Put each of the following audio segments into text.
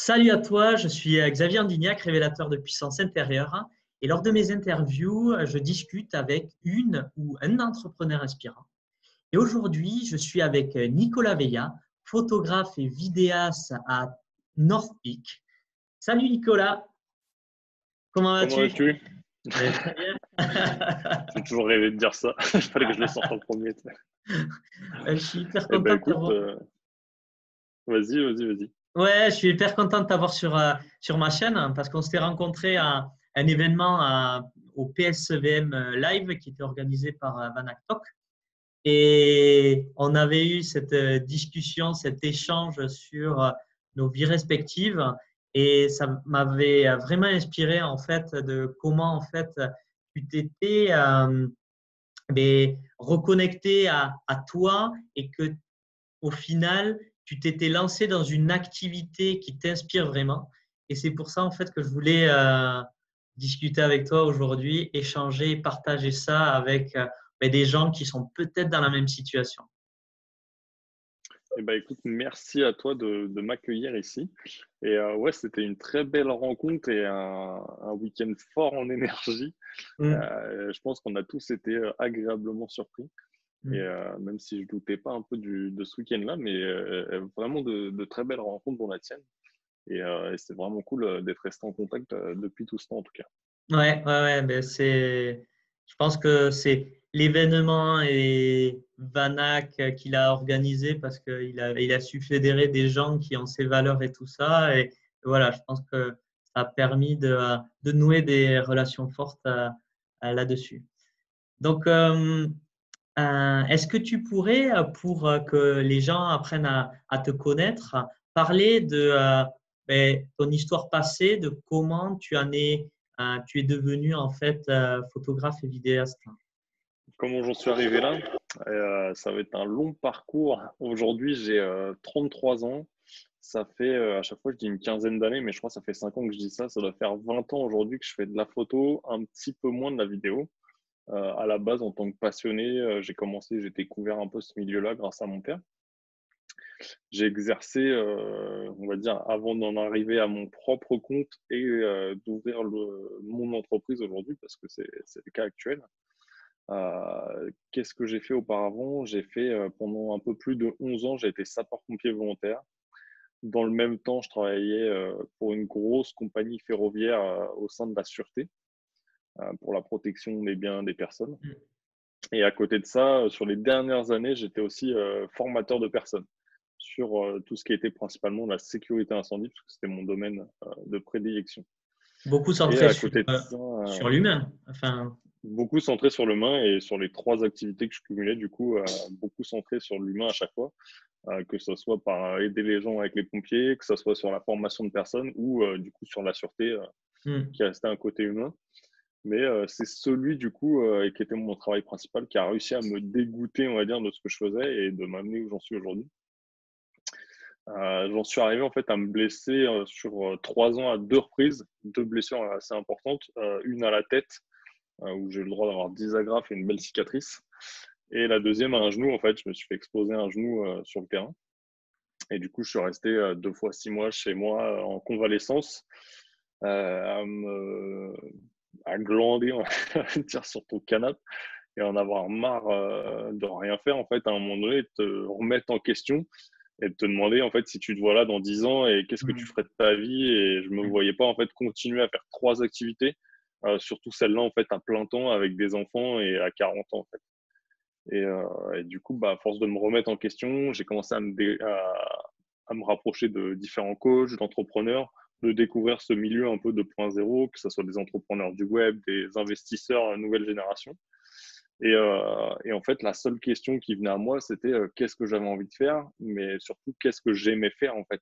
Salut à toi, je suis euh, Xavier Andignac, révélateur de puissance intérieure. Et lors de mes interviews, euh, je discute avec une ou un entrepreneur inspirant. Et aujourd'hui, je suis avec euh, Nicolas Veilla, photographe et vidéaste à North Peak. Salut Nicolas, comment vas-tu? Comment vas-tu? J'ai toujours rêvé de dire ça. Il fallait que je le sorte en premier. Je suis hyper Eh ben, content. écoute, euh, vas-y, vas-y, vas-y. Ouais, je suis hyper content de t'avoir sur, euh, sur ma chaîne parce qu'on s'était rencontré à un événement au PSVM euh, Live qui était organisé par euh, Vanak Talk. Et on avait eu cette discussion, cet échange sur nos vies respectives. Et ça m'avait vraiment inspiré en fait de comment en fait tu t'étais euh, ben, reconnecté à, à toi et que au final, tu t'étais lancé dans une activité qui t'inspire vraiment. Et c'est pour ça, en fait, que je voulais euh, discuter avec toi aujourd'hui, échanger, partager ça avec euh, ben, des gens qui sont peut-être dans la même situation. Eh ben, écoute, merci à toi de, de m'accueillir ici. Et euh, ouais, c'était une très belle rencontre et un, un week-end fort en énergie. Mm. Je pense qu'on a tous été agréablement surpris. Mm. Et euh, même si je doutais pas un peu du, de ce week-end-là, mais euh, vraiment de, de très belles rencontres dont la tienne. Et, euh, et c'est vraiment cool d'être resté en contact depuis tout ce temps en tout cas. Ouais, ouais, ouais, ben c'est, je pense que c'est l'événement et Vanak qu'il a organisé parce qu'il a, il a su fédérer des gens qui ont ses valeurs et tout ça. Et voilà, je pense que ça a permis de, de nouer des relations fortes là-dessus. Donc, euh, est-ce que tu pourrais, euh, pour euh, que les gens apprennent à, te connaître, parler de ben, ton histoire passée, de comment tu en es tu es devenu en fait photographe et vidéaste? Comment j'en suis arrivé là? Ça va être un long parcours. Aujourd'hui, j'ai euh, 33 ans. Ça fait, à chaque fois, je dis une quinzaine d'années, mais je crois que ça fait 5 ans que je dis ça. Ça doit faire 20 ans aujourd'hui que je fais de la photo, un petit peu moins de la vidéo. Euh, à la base, en tant que passionné, euh, j'ai commencé, j'ai découvert un peu ce milieu-là grâce à mon père. J'ai exercé, euh, on va dire, avant d'en arriver à mon propre compte et euh, d'ouvrir mon entreprise aujourd'hui, parce que c'est le cas actuel. Qu'est-ce que j'ai fait auparavant? J'ai fait pendant un peu plus de 11 ans, j'ai été sapeur-pompier volontaire. Dans le même temps, je travaillais pour une grosse compagnie ferroviaire au sein de la sûreté pour la protection des biens des personnes. Mm. Et à côté de ça, euh, sur les dernières années, j'étais aussi euh, formateur de personnes sur euh, tout ce qui était principalement la sécurité incendie, parce que c'était mon domaine euh, de prédilection. Beaucoup centré sur, euh, euh, l'humain. Enfin, beaucoup centré sur l'humain et sur les trois activités que je cumulais, du coup, euh, beaucoup centré sur l'humain à chaque fois, euh, que ce soit par aider les gens avec les pompiers, que ce soit sur la formation de personnes ou euh, du coup sur la sûreté euh, hmm, qui restait un côté humain. Mais euh, c'est celui, du coup, euh, qui était mon travail principal, qui a réussi à me dégoûter, on va dire, de ce que je faisais et de m'amener où j'en suis aujourd'hui. Euh, j'en suis arrivé en fait à me blesser sur trois ans à deux reprises, deux blessures assez importantes, une à la tête où j'ai le droit d'avoir 10 agrafes et une belle cicatrice, et la deuxième à un genou en fait, je me suis fait exploser un genou sur le terrain, et du coup je suis resté deux fois six mois chez moi en convalescence, à me à glander on va dire sur ton canapé et en avoir marre euh, de rien faire en fait à un moment donné, de te remettre en question et de te demander en fait si tu te vois là dans 10 ans et qu'est-ce que tu ferais de ta vie et je me Mhm. voyais pas en fait continuer à faire trois activités euh, surtout celle-là en fait à plein temps avec des enfants et à 40 ans en fait et, euh, et du coup bah à force de me remettre en question j'ai commencé à me à, à me rapprocher de différents coachs d'entrepreneurs de découvrir ce milieu un peu de point zéro que ce soit des entrepreneurs du web des investisseurs nouvelle génération et, euh, et en fait, la seule question qui venait à moi, c'était euh, qu'est-ce que j'avais envie de faire, mais surtout qu'est-ce que j'aimais faire en fait,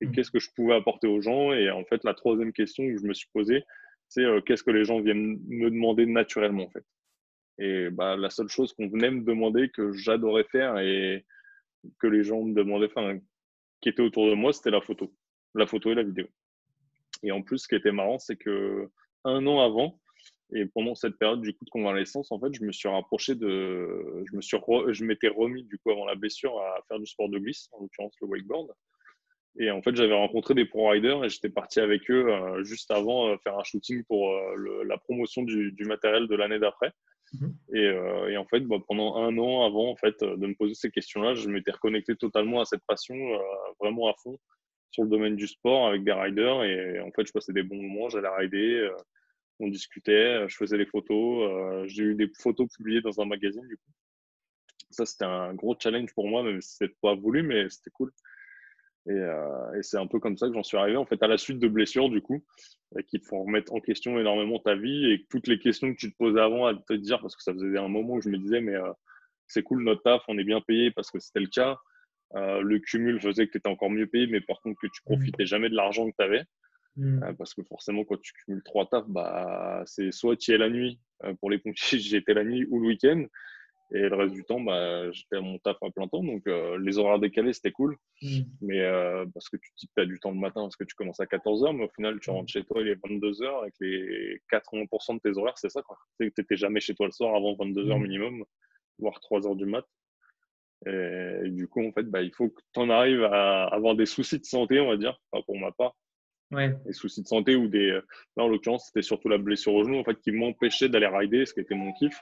et Mhm. qu'est-ce que je pouvais apporter aux gens? Et en fait, la troisième question que je me suis posée, c'est euh, qu'est-ce que les gens viennent me demander naturellement en fait? Et bah, la seule chose qu'on venait me demander que j'adorais faire et que les gens me demandaient, enfin, qui était autour de moi, c'était la photo, la photo et la vidéo. Et en plus, ce qui était marrant, c'est que un an avant, et pendant cette période du coup de convalescence, en fait, je me suis rapproché de, je me suis, re- je m'étais remis du coup avant la blessure à faire du sport de glisse, en l'occurrence le wakeboard. Et en fait, j'avais rencontré des pro riders et j'étais parti avec eux juste avant faire un shooting pour la promotion du, matériel de l'année d'après. Mhm. Et, en fait, bah, pendant un an avant en fait, de me poser ces questions-là, je m'étais reconnecté totalement à cette passion, vraiment à fond sur le domaine du sport avec des riders. Et en fait, je passais des bons moments, j'allais rider, on discutait, je faisais des photos. J'ai eu des photos publiées dans un magazine du coup. Ça, c'était un gros challenge pour moi, même si c'était pas voulu, mais c'était cool. Euh, et, c'est un peu comme ça que j'en suis arrivé, en fait, à la suite de blessures, du coup, qui te font remettre en question énormément ta vie et toutes les questions que tu te posais avant à te dire, parce que ça faisait un moment où je me disais, mais euh, c'est cool notre taf, on est bien payé parce que c'était le cas. Euh, le cumul faisait que tu étais encore mieux payé, mais par contre que tu mmh. profitais jamais de l'argent que tu avais. Mmh. parce que forcément, quand tu cumules trois tafs, bah, c'est soit tu es la nuit, pour les pompiers, j'étais la nuit ou le week-end. Et le reste du temps, bah, j'étais à mon taf à plein temps. Donc, euh, les horaires décalés, c'était cool. Mm. Mais euh, parce que tu dis que tu as du temps le matin parce que tu commences à 14h, mais au final, tu rentres chez toi, il est 22h. Avec les 80% de tes horaires, c'est ça. Tu n'étais jamais chez toi le soir avant 22h mm. minimum, voire 3h du mat. Et, du coup, en fait, bah, il faut que tu en arrives à avoir des soucis de santé, on va dire, enfin, pour ma part. Ouais. Des soucis de santé ou des. Là, en l'occurrence, c'était surtout la blessure au genou en fait, qui m'empêchait d'aller rider, ce qui était mon kiff.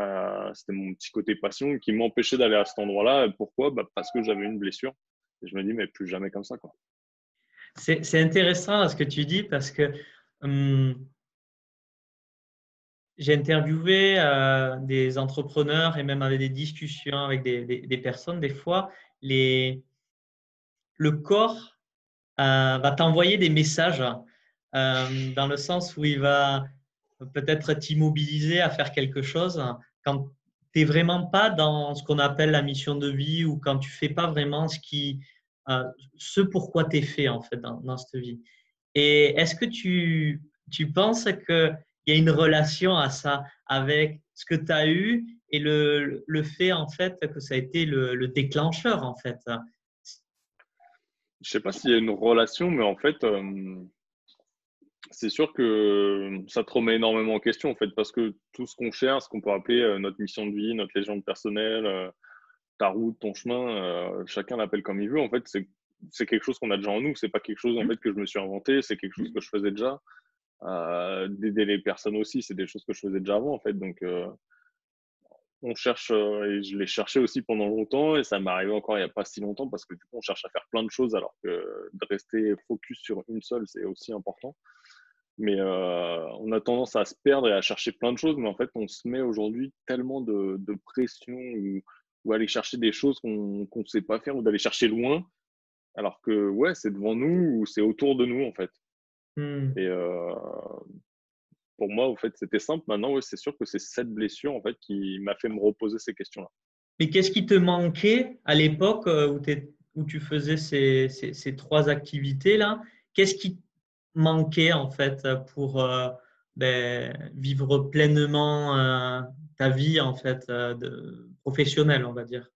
Euh, c'était mon petit côté passion qui m'empêchait d'aller à cet endroit-là. Pourquoi? Bah, Parce que j'avais une blessure. Et je me dis, mais plus jamais comme ça. Quoi. C'est, intéressant ce que tu dis parce que hum, j'ai interviewé euh, des entrepreneurs et même avec des discussions avec des, personnes. Des fois, le corps euh, va t'envoyer des messages dans le sens où il va peut-être t'immobiliser à faire quelque chose quand tu n'es vraiment pas dans ce qu'on appelle la mission de vie ou quand tu fais pas vraiment ce qui euh, ce pourquoi tu es fait en fait dans, cette vie. Et est-ce que tu, tu penses qu'il y a une relation à ça avec ce que tu as eu et le, le, fait en fait que ça a été le, le déclencheur en fait Je sais pas s'il y a une relation, mais en fait, euh, c'est sûr que ça te remet énormément en question, en fait, parce que tout ce qu'on cherche, ce qu'on peut appeler euh, notre mission de vie, notre légende personnelle, euh, ta route, ton chemin, euh, chacun l'appelle comme il veut. En fait, c'est quelque chose qu'on a déjà en nous. C'est pas quelque chose en mmh. fait que je me suis inventé. C'est quelque chose que je faisais déjà. D'aider les personnes aussi, c'est des choses que je faisais déjà avant, en fait. Donc, on cherche, et je l'ai cherché aussi pendant longtemps, et ça m'est arrivé encore il n'y a pas si longtemps, parce que du coup, on cherche à faire plein de choses, alors que de rester focus sur une seule, c'est aussi important. Mais euh, on a tendance à se perdre et à chercher plein de choses, mais en fait, on se met aujourd'hui tellement de, pression ou, aller chercher des choses qu'on ne sait pas faire ou d'aller chercher loin, alors que ouais, c'est devant nous ou c'est autour de nous en fait. Mmh. Et euh, pour moi, en fait, c'était simple. Maintenant, ouais, c'est sûr que c'est cette blessure en fait qui m'a fait me reposer ces questions-là. Mais qu'est-ce qui te manquait à l'époque où, où, tu faisais ces, ces, ces trois activités-là? Qu'est-ce qui manquait en fait pour euh, ben, vivre pleinement euh, ta vie en fait de professionnelle, on va dire?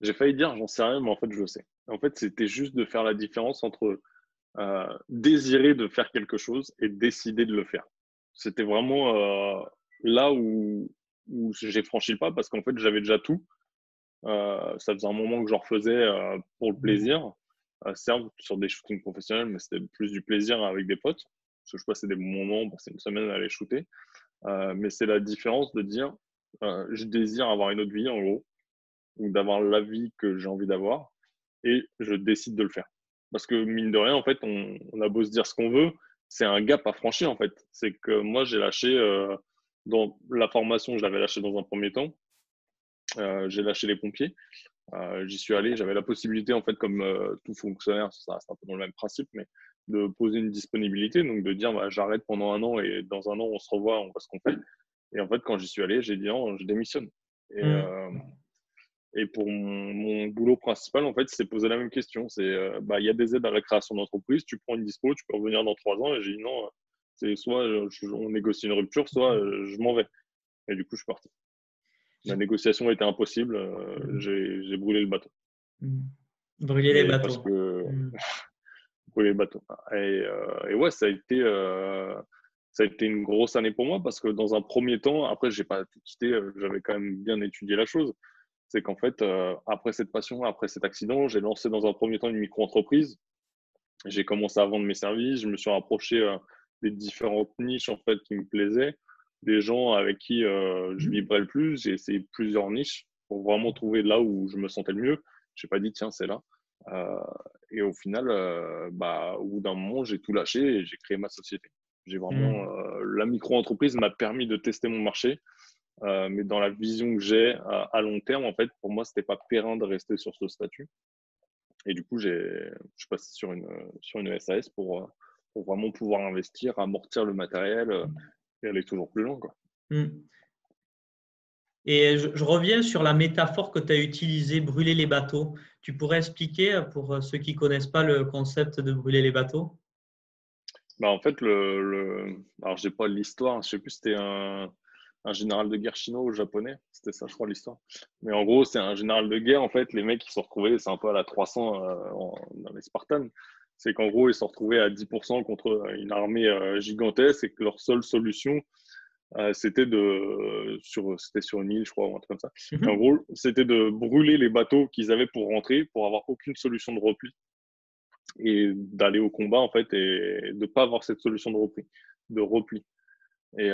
J'ai failli dire, j'en sais rien, mais en fait, je le sais. En fait, c'était juste de faire la différence entre désirer de faire quelque chose et décider de le faire. C'était vraiment là où, où j'ai franchi le pas parce qu'en fait, j'avais déjà tout. ça faisait un moment que j'en refaisais pour le mmh. plaisir certes sur des shootings professionnels, mais c'était plus du plaisir avec des potes. Parce que je passais des moments, passer une semaine à aller shooter. Euh, mais c'est la différence de dire euh, je désire avoir une autre vie en gros, ou d'avoir la vie que j'ai envie d'avoir, et je décide de le faire. Parce que mine de rien, en fait, on, on a beau se dire ce qu'on veut, c'est un gap à franchir en fait. C'est que moi j'ai lâché euh, dans la formation, je l'avais lâché dans un premier temps. Euh, j'ai lâché les pompiers. Euh, j'y suis allé, j'avais la possibilité, en fait, comme tout fonctionnaire, ça reste un peu dans le même principe, mais de poser une disponibilité, donc de dire bah, j'arrête pendant un an et dans un an on se revoit, on voit ce qu'on fait. Et en fait, quand j'y suis allé, j'ai dit non, je démissionne. Et, mmh. Euh, et pour mon, boulot principal, en fait, c'est poser la même question. C'est bah, il y a des aides à la création d'entreprise, tu prends une dispo, tu peux revenir dans trois ans. Et j'ai dit non, c'est soit on négocie une rupture, soit je m'en vais. Et du coup, je suis parti. La négociation était impossible. Euh, mm. J'ai brûlé le bateau. Mm. Brûler les bateaux. Parce que... Mm. brûler le bateau. Et, euh, et, ouais, ça a été. Euh, ça a été une grosse année pour moi parce que dans un premier temps, après, j'ai pas tout quitté, j'avais quand même bien étudié la chose. C'est qu'en fait, euh, après cette passion, après cet accident, j'ai lancé dans un premier temps une micro-entreprise. J'ai commencé à vendre mes services, je me suis rapproché euh, des différentes niches en fait qui me plaisaient, des gens avec qui euh, je vibrais le plus. J'ai essayé plusieurs niches pour vraiment trouver là où je me sentais le mieux. Je n'ai pas dit tiens c'est là. et au final, bah, au bout d'un moment, j'ai tout lâché et j'ai créé ma société. J'ai vraiment mmh. la micro-entreprise m'a permis de tester mon marché euh, mais dans la vision que j'ai à, long terme, en fait, pour moi, c'était pas périn de rester sur ce statut. Et du coup, je suis passé sur une, sur une SAS pour, pour vraiment pouvoir investir, amortir le matériel euh, et aller toujours plus loin. Quoi. Hmm. Et je, reviens sur la métaphore que tu as utilisée, brûler les bateaux. Tu pourrais expliquer pour ceux qui ne connaissent pas le concept de brûler les bateaux? Bah En fait, le, le... alors je n'ai pas l'histoire, je ne sais plus, c'était un, un général de guerre chinois ou japonais. C'était ça, je crois, l'histoire. Mais en gros, c'est un général de guerre. En fait, les mecs, qui se sont retrouvés, c'est un peu à la 300 euh, dans les Spartans. C'est qu'en gros, ils se sont retrouvés à 10% contre une armée euh, gigantesque et que leur seule solution, euh, c'était de sur c'était sur une île je crois ou un truc comme ça mhm. en gros c'était de brûler les bateaux qu'ils avaient pour rentrer pour avoir aucune solution de repli et d'aller au combat en fait et de pas avoir cette solution de repli de repli et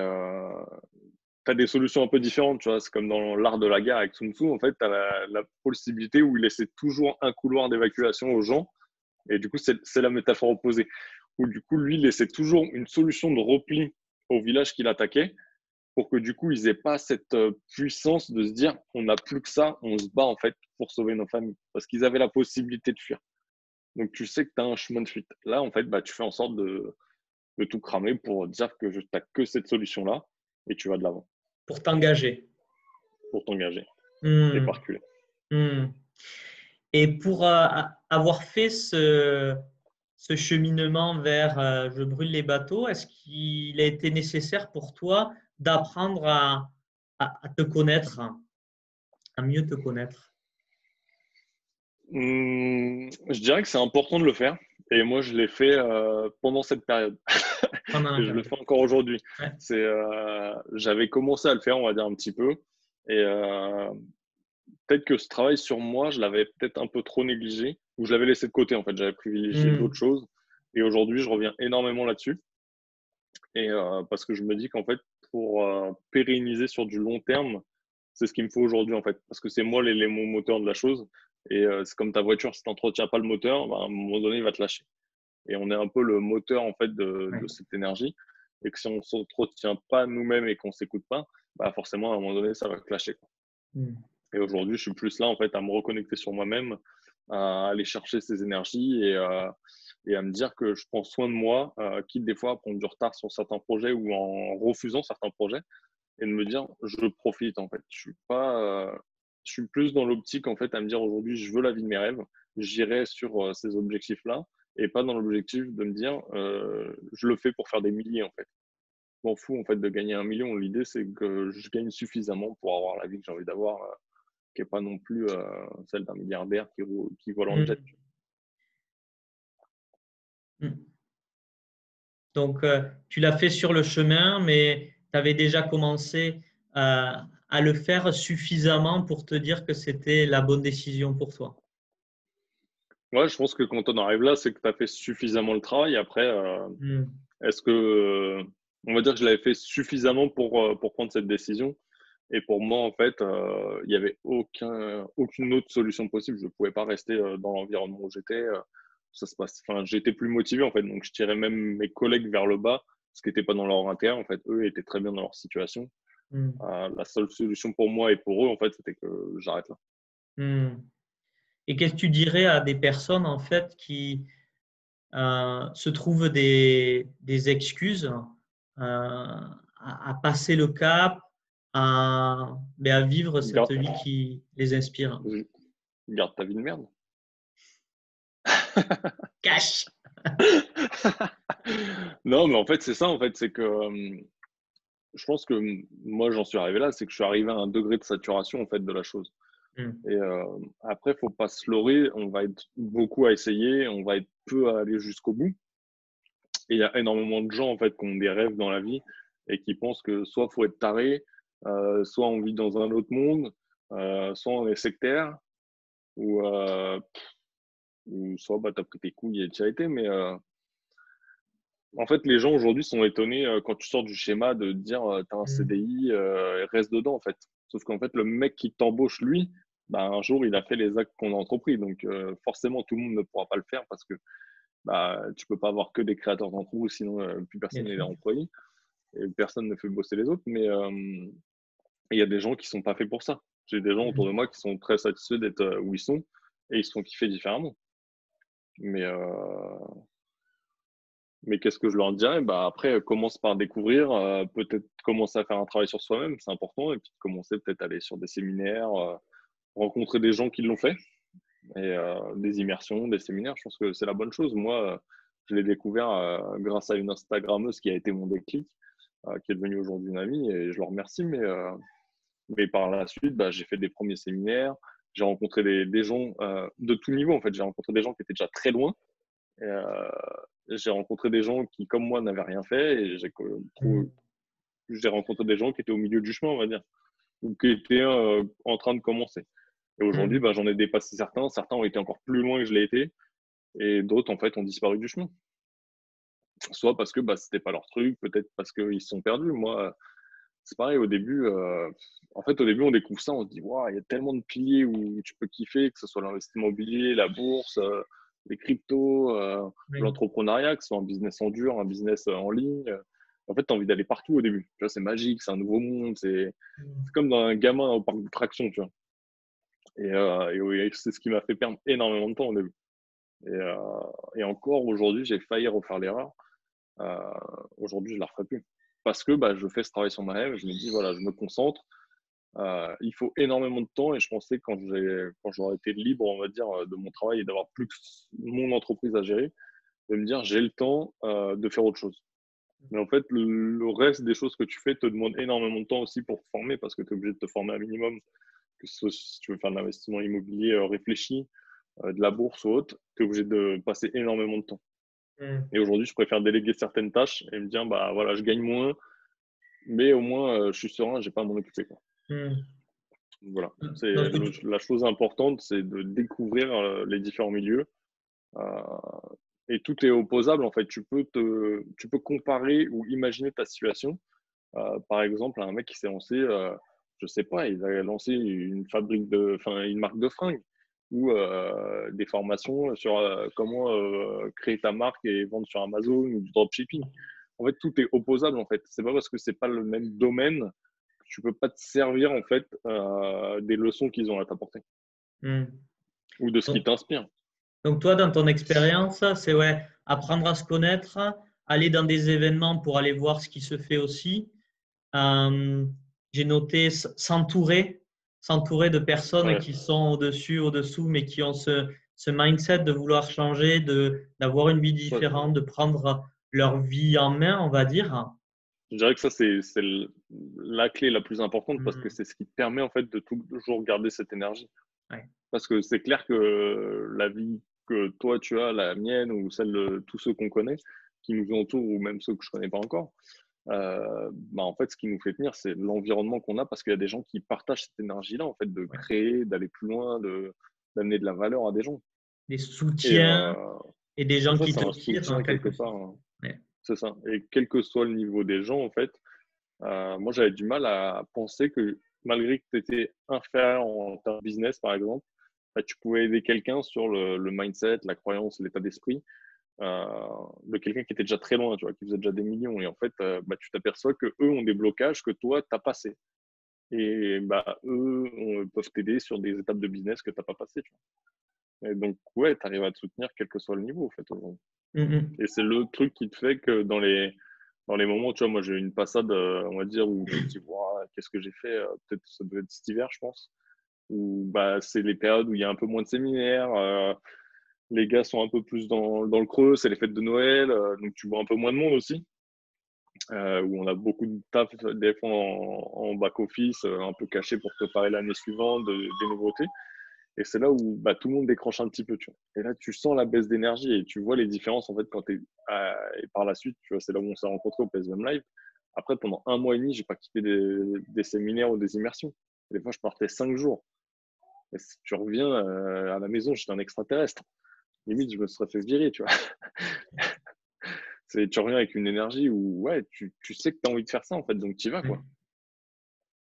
tu as des solutions un peu différentes, tu vois. C'est comme dans l'art de la guerre avec Sun Tzu, en fait, tu as la, possibilité où il laissait toujours un couloir d'évacuation aux gens. Et du coup, c'est la métaphore opposée. Où du coup, lui, il laissait toujours une solution de repli au village qu'il attaquait pour que du coup, ils n'aient pas cette euh, puissance de se dire on n'a plus que ça, on se bat en fait pour sauver nos familles. Parce qu'ils avaient la possibilité de fuir. Donc, tu sais que tu as un chemin de fuite. Là, en fait, bah, tu fais en sorte de, de tout cramer pour dire que tu n'as que cette solution-là et tu vas de l'avant. Pour t'engager. Pour t'engager. Hmm. Et hmm. Et pour euh, avoir fait ce, ce cheminement vers euh, je brûle les bateaux, est-ce qu'il a été nécessaire pour toi d'apprendre à, à, te connaître, à mieux te connaître? Hmm, Je dirais que c'est important de le faire. Et moi, je l'ai fait euh, pendant cette période. je le fais encore aujourd'hui. C'est, euh, j'avais commencé à le faire, on va dire un petit peu, et euh, peut-être que ce travail sur moi, je l'avais peut-être un peu trop négligé, ou je l'avais laissé de côté en fait. J'avais privilégié mmh. d'autres choses, et aujourd'hui, je reviens énormément là-dessus, et euh, parce que je me dis qu'en fait, pour pérenniser sur du long terme, c'est ce qu'il me faut aujourd'hui en fait, parce que c'est moi l'élément moteur de la chose. Et c'est comme ta voiture, si tu n'entretiens pas le moteur, bah, à un moment donné, il va te lâcher et on est un peu le moteur en fait de, cette énergie. Et que si on ne s'entretient pas nous-mêmes et qu'on ne s'écoute pas, bah forcément à un moment donné ça va clasher. Mmh. Et aujourd'hui, je suis plus là en fait à me reconnecter sur moi-même, à aller chercher ces énergies et, euh, et, à me dire que je prends soin de moi, euh, quitte des fois à prendre du retard sur certains projets ou en refusant certains projets, et de me dire je profite en fait. Je suis pas, euh, je suis plus dans l'optique en fait à me dire aujourd'hui je veux la vie de mes rêves, j'irai sur ces objectifs là et pas dans l'objectif de me dire euh, je le fais pour faire des milliers en fait. Je m'en fous en fait de gagner un million. L'idée c'est que je gagne suffisamment pour avoir la vie que j'ai envie d'avoir, euh, qui n'est pas non plus euh, celle d'un milliardaire qui, qui vole en mmh. jet. Mmh. Donc tu l'as fait sur le chemin, mais tu avais déjà commencé à le faire suffisamment pour te dire que c'était la bonne décision pour toi? Ouais, je pense que quand on arrive là, c'est que tu as fait suffisamment le travail. Après, euh, hmm. est-ce que, euh, on va dire que je l'avais fait suffisamment pour, euh, pour prendre cette décision Et pour moi, en fait, il n'y avait aucun, aucune autre solution possible. Je ne pouvais pas rester dans l'environnement où j'étais. ça se passe. Enfin, j'étais plus motivé, en fait. Donc, je tirais même mes collègues vers le bas, ce qui n'était pas dans leur intérêt. En fait, eux étaient très bien dans leur situation. Hmm. la seule solution pour moi et pour eux, en fait, c'était que j'arrête là. Hmm. Et qu'est-ce que tu dirais à des personnes en fait qui euh, se trouvent des, des excuses euh, à, passer le cap, à, ben, à vivre cette vie qui les inspire? Garde ta vie de merde. Cache Non, mais en fait, c'est ça, en fait, c'est que je pense que moi, j'en suis arrivé là, c'est que je suis arrivé à un degré de saturation en fait de la chose. Mmh. Et euh, après, il faut pas se leurrer. On va être beaucoup à essayer, on va être peu à aller jusqu'au bout. Et il y a énormément de gens en fait qui ont des rêves dans la vie et qui pensent que soit faut être taré, euh, soit on vit dans un autre monde, soit on est sectaire, ou, ou soit bah, tu as pris tes couilles et tu as été. Mais en fait, les gens aujourd'hui sont étonnés quand tu sors du schéma de dire tu as un mmh. CDI, reste dedans en fait. Sauf qu'en fait, le mec qui t'embauche, lui, bah, un jour, il a fait les actes qu'on a entrepris. Donc, euh, forcément, tout le monde ne pourra pas le faire parce que bah, tu ne peux pas avoir que des créateurs d'entreprise, sinon euh, plus personne n'est employé et personne ne fait bosser les autres. Mais euh, il y a des gens qui ne sont pas faits pour ça. J'ai des gens autour de moi qui sont très satisfaits d'être où ils sont et ils sont kiffés différemment. Mais, mais qu'est-ce que je leur dirais? Bah, Après, commence par découvrir, peut-être commencer à faire un travail sur soi-même, c'est important, et puis commencer peut-être à aller sur des séminaires rencontrer des gens qui l'ont fait, et euh, des immersions, des séminaires, je pense que c'est la bonne chose. Moi, je l'ai découvert euh, grâce à une Instagrammeuse qui a été mon déclic, euh, qui est devenue aujourd'hui une amie, et je le remercie. Mais, mais par la suite, bah, j'ai fait des premiers séminaires, j'ai rencontré des, des gens de tout niveau. En fait, j'ai rencontré des gens qui étaient déjà très loin. J'ai rencontré des gens qui, comme moi, n'avaient rien fait, et j'ai j'ai rencontré des gens qui étaient au milieu du chemin, on va dire, ou qui étaient en train de commencer. Et aujourd'hui, mmh. bah, j'en ai dépassé certains. Certains ont été encore plus loin que je l'ai été. Et d'autres, en fait, ont disparu du chemin. Soit parce que bah, ce n'était pas leur truc, peut-être parce qu'ils se sont perdus. Moi, c'est pareil, au début, euh, en fait, au début, on découvre ça, on se dit, il y a tellement de piliers où tu peux kiffer, que ce soit l'investissement immobilier, la bourse, euh, les cryptos, euh, l'entrepreneuriat, que ce soit un business en dur, un business en ligne. En fait, tu as envie d'aller partout au début. c'est magique, c'est un nouveau monde, c'est mmh. comme dans un gamin au parc de traction, tu vois. Euh, et, c'est ce qui m'a fait perdre énormément de temps au début. Et, euh, et encore aujourd'hui, j'ai failli refaire l'erreur. Euh, aujourd'hui, je ne la referai plus. Parce que bah, je fais ce travail sur ma rêve, je me dis, voilà, je me concentre. Il faut énormément de temps et je pensais quand quand j'aurais été libre, on va dire, de mon travail et d'avoir plus que mon entreprise à gérer, de me dire j'ai le temps de faire autre chose. Mais en fait, le, reste des choses que tu fais te demande énormément de temps aussi pour te former parce que tu es obligé de te former un minimum que ce soit si tu veux faire de l'investissement immobilier euh, réfléchi, euh, de la bourse ou autre, tu es obligé de passer énormément de temps. Mmh. Et aujourd'hui, je préfère déléguer certaines tâches et me dire, bah voilà, je gagne moins, mais au moins, euh, je suis serein, je n'ai pas à m'en occuper. Quoi. Mmh. Voilà. Mmh. C'est la chose importante, c'est de découvrir les différents milieux. et tout est opposable, en fait. Tu peux, te, tu peux comparer ou imaginer ta situation. par exemple, un mec qui s'est lancé je sais pas, il a lancé une fabrique de, enfin, une marque de fringues ou euh, des formations sur euh, comment euh, créer ta marque et vendre sur Amazon ou du dropshipping. En fait, tout est opposable. En fait, c'est pas parce que c'est pas le même domaine tu peux pas te servir en fait des leçons qu'ils ont à t'apporter hmm. ou de ce qui t'inspire. Donc toi, dans ton expérience, c'est ouais, apprendre à se connaître, aller dans des événements pour aller voir ce qui se fait aussi j'ai noté s'entourer, s'entourer de personnes qui sont au-dessus, au-dessous, mais qui ont ce, ce mindset de vouloir changer, de, d'avoir une vie différente, de prendre leur vie en main, on va dire. Je dirais que ça, c'est, la clé la plus importante parce que mmh. c'est ce qui te permet en fait de toujours garder cette énergie. Parce que c'est clair que la vie que toi tu as, la mienne ou celle de tous ceux qu'on connaît, qui nous entourent ou même ceux que je ne connais pas encore, euh, bah en fait, ce qui nous fait tenir, c'est l'environnement qu'on a parce qu'il y a des gens qui partagent cette énergie-là, en fait, de créer, d'aller plus loin, d'amener de la valeur à des gens. Des soutiens et, euh, des gens qui te tirent quelque part. Hein. C'est ça. Et quel que soit le niveau des gens, en fait, euh, moi, j'avais du mal à penser que malgré que tu étais inférieur en termes business, par exemple, bah, tu pouvais aider quelqu'un sur le, mindset, la croyance, l'état d'esprit. Euh, de quelqu'un qui était déjà très loin, tu vois, qui faisait déjà des millions. Et en fait, euh, bah, tu t'aperçois que eux ont des blocages que toi, tu as passé. Et bah, eux peuvent t'aider sur des étapes de business que tu n'as pas passé. Et donc, ouais, tu arrives à te soutenir quel que soit le niveau, en fait. Mm-hmm. Et c'est le truc qui te fait que dans les, dans les moments, tu vois, moi j'ai eu une passade, euh, on va dire, où je me dis, qu'est-ce que j'ai fait Peut-être ça devait être cet hiver, je pense. Où bah, c'est les périodes où il y a un peu moins de séminaires les gars sont un peu plus dans, dans le creux, c'est les fêtes de Noël, euh, donc tu vois un peu moins de monde aussi. Euh, où on a beaucoup de taf des en, back-office, euh, un peu caché pour préparer l'année suivante, des nouveautés. Et c'est là où bah, tout le monde décroche un petit peu. Tu vois. Et là, tu sens la baisse d'énergie et tu vois les différences en fait quand tu es. et par la suite, tu vois, c'est là où on s'est rencontrés au PSVM Live. Après, pendant un mois et demi, j'ai pas quitté des, des, séminaires ou des immersions. des fois, je partais cinq jours. Et si tu reviens à la maison, j'étais un extraterrestre. Limite, je me serais fait virer, tu vois. tu reviens avec une énergie où ouais, tu, tu sais que tu as envie de faire ça, en fait, donc tu y vas. Quoi.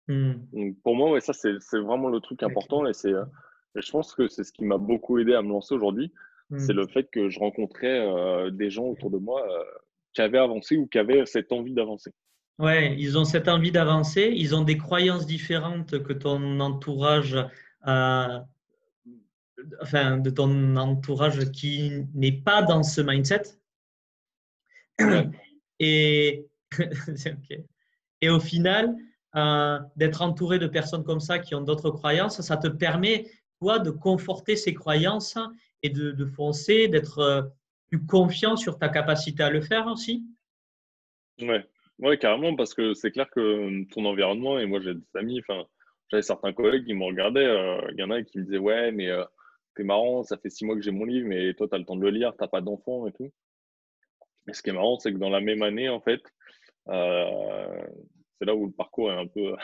Mmh. Donc, pour moi, ouais, ça, c'est vraiment le truc important. Et, c'est, je pense que c'est ce qui m'a beaucoup aidé à me lancer aujourd'hui. C'est mmh. le fait que je rencontrais des gens autour de moi qui avaient avancé ou qui avaient cette envie d'avancer. Ouais, ils ont cette envie d'avancer, ils ont des croyances différentes que ton entourage, enfin, de ton entourage qui n'est pas dans ce mindset. Et, et au final, euh, d'être entouré de personnes comme ça qui ont d'autres croyances, ça te permet, de conforter ces croyances et de, foncer, d'être euh, plus confiant sur ta capacité à le faire aussi? Ouais, ouais carrément, parce que c'est clair que euh, ton environnement, et moi j'ai des amis, enfin, j'avais certains collègues qui me regardaient, il y en a qui me disaient Ouais, mais c'est marrant, ça fait six mois que j'ai mon livre, mais toi, tu as le temps de le lire, tu pas d'enfant et tout. Et ce qui est marrant, c'est que dans la même année, en fait, euh, c'est là où le parcours est un peu.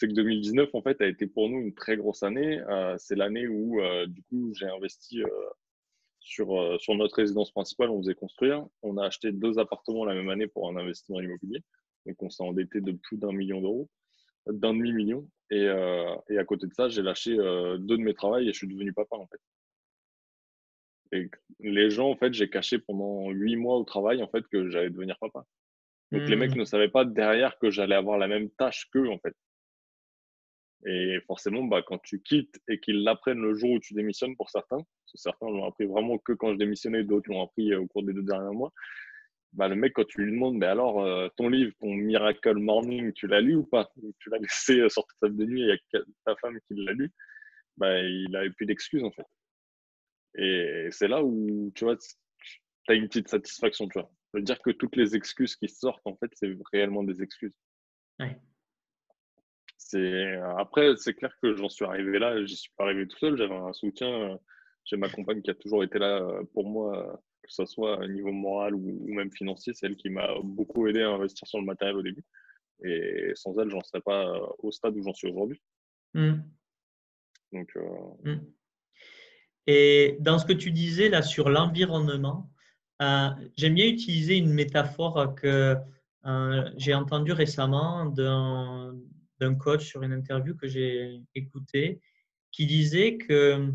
C'est que 2019, en fait, a été pour nous une très grosse année. Euh, c'est l'année où, euh, du coup, j'ai investi sur, sur notre résidence principale, on faisait construire. On a acheté deux appartements la même année pour un investissement immobilier. Donc, on s'est endetté de plus d'un million d'euros, d'un demi-million. Et, et, à côté de ça, j'ai lâché deux de mes travails et je suis devenu papa, en fait. Et les gens, en fait, j'ai caché pendant huit mois au travail, en fait, que j'allais devenir papa. Donc, les mecs mmh. ne savaient pas derrière que j'allais avoir la même tâche qu'eux, en fait. Et forcément, bah, quand tu quittes et qu'ils l'apprennent le jour où tu démissionnes pour certains, certains l'ont appris vraiment que quand je démissionnais, d'autres l'ont appris euh, au cours des deux derniers mois, bah, le mec, quand tu lui demandes, mais alors, euh, ton livre, ton Miracle Morning, tu l'as lu ou pas? Tu l'as laissé euh, sur ta table de nuit et il y a ta femme qui l'a lu, bah, il n'avait plus d'excuses, en fait. Et c'est là où, tu vois, tu as une petite satisfaction, tu vois. De dire que toutes les excuses qui sortent, en fait, c'est réellement des excuses. C'est après, c'est clair que j'en suis arrivé là. J'y suis pas arrivé tout seul. J'avais un soutien. J'ai ma compagne qui a toujours été là pour moi, que ce soit au niveau moral ou, même financier. C'est elle qui m'a beaucoup aidé à investir sur le matériel au début. Et sans elle, j'en serais pas au stade où j'en suis aujourd'hui. Mmh. Donc, euh... Mmh. Et dans ce que tu disais là sur l'environnement, euh, j'aime bien utiliser une métaphore que euh, j'ai entendue récemment d'un coach sur une interview que j'ai écoutée qui disait que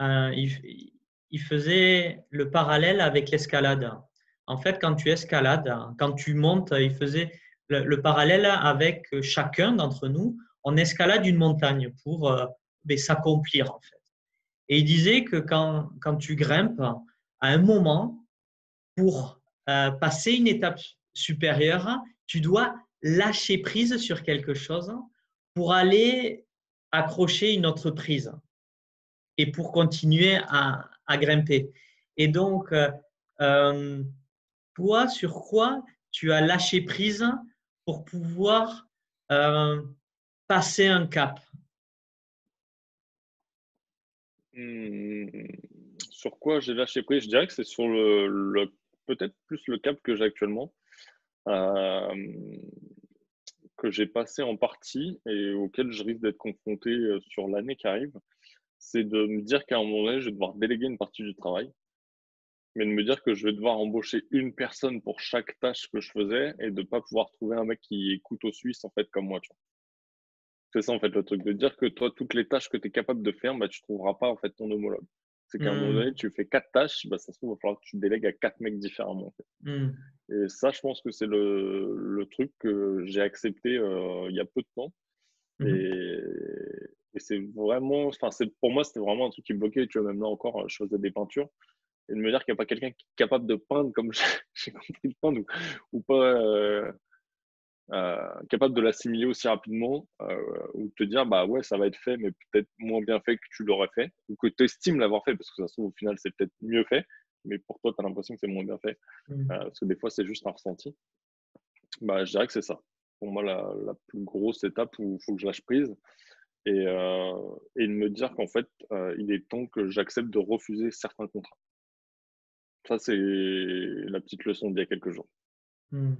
euh, il, faisait le parallèle avec l'escalade. En fait, quand tu escalades, quand tu montes, il faisait le, parallèle avec chacun d'entre nous. On escalade une montagne pour ben, s'accomplir en fait. Et il disait que quand, quand tu grimpes, à un moment, pour euh, passer une étape supérieure, tu dois lâcher prise sur quelque chose pour aller accrocher une autre prise et pour continuer à, grimper. Et donc, euh, euh, toi, sur quoi tu as lâché prise pour pouvoir passer un cap? Mmh, sur quoi j'ai lâché prise? Je dirais que c'est sur le, peut-être plus le cap que j'ai actuellement, que j'ai passé en partie et auquel je risque d'être confronté euh, sur l'année qui arrive. C'est de me dire qu'à un moment donné, je vais devoir déléguer une partie du travail, mais de me dire que je vais devoir embaucher une personne pour chaque tâche que je faisais et de ne pas pouvoir trouver un mec qui écoute au suisse en fait comme moi. C'est ça, en fait, le truc de dire que toi, toutes les tâches que tu es capable de faire, bah, tu ne trouveras pas, en fait, ton homologue. C'est qu'à un moment mmh. donné, tu fais quatre tâches, bah, ça se trouve, il va falloir que tu délègues à quatre mecs différemment. Mmh. Et ça, je pense que c'est le, le, truc que j'ai accepté euh, il y a peu de temps. Mmh. Et, et c'est vraiment, enfin, pour moi, c'était vraiment un truc qui me bloquait. Tu vois, même là encore, je faisais des peintures. Et de me dire qu'il n'y a pas quelqu'un qui est capable de peindre comme j'ai compris de peindre ou, ou pas. Euh, capable de l'assimiler aussi rapidement euh, ou de te dire bah ouais ça va être fait mais peut-être moins bien fait que tu l'aurais fait ou que tu estimes l'avoir fait parce que ça se trouve au final c'est peut-être mieux fait mais pour toi tu as l'impression que c'est moins bien fait mmh. euh, parce que des fois c'est juste un ressenti bah je dirais que c'est ça pour moi la, la, plus grosse étape où il faut que je lâche prise et, euh, et de me dire qu'en fait il est temps que j'accepte de refuser certains contrats ça c'est la petite leçon d'il y a quelques jours mmh.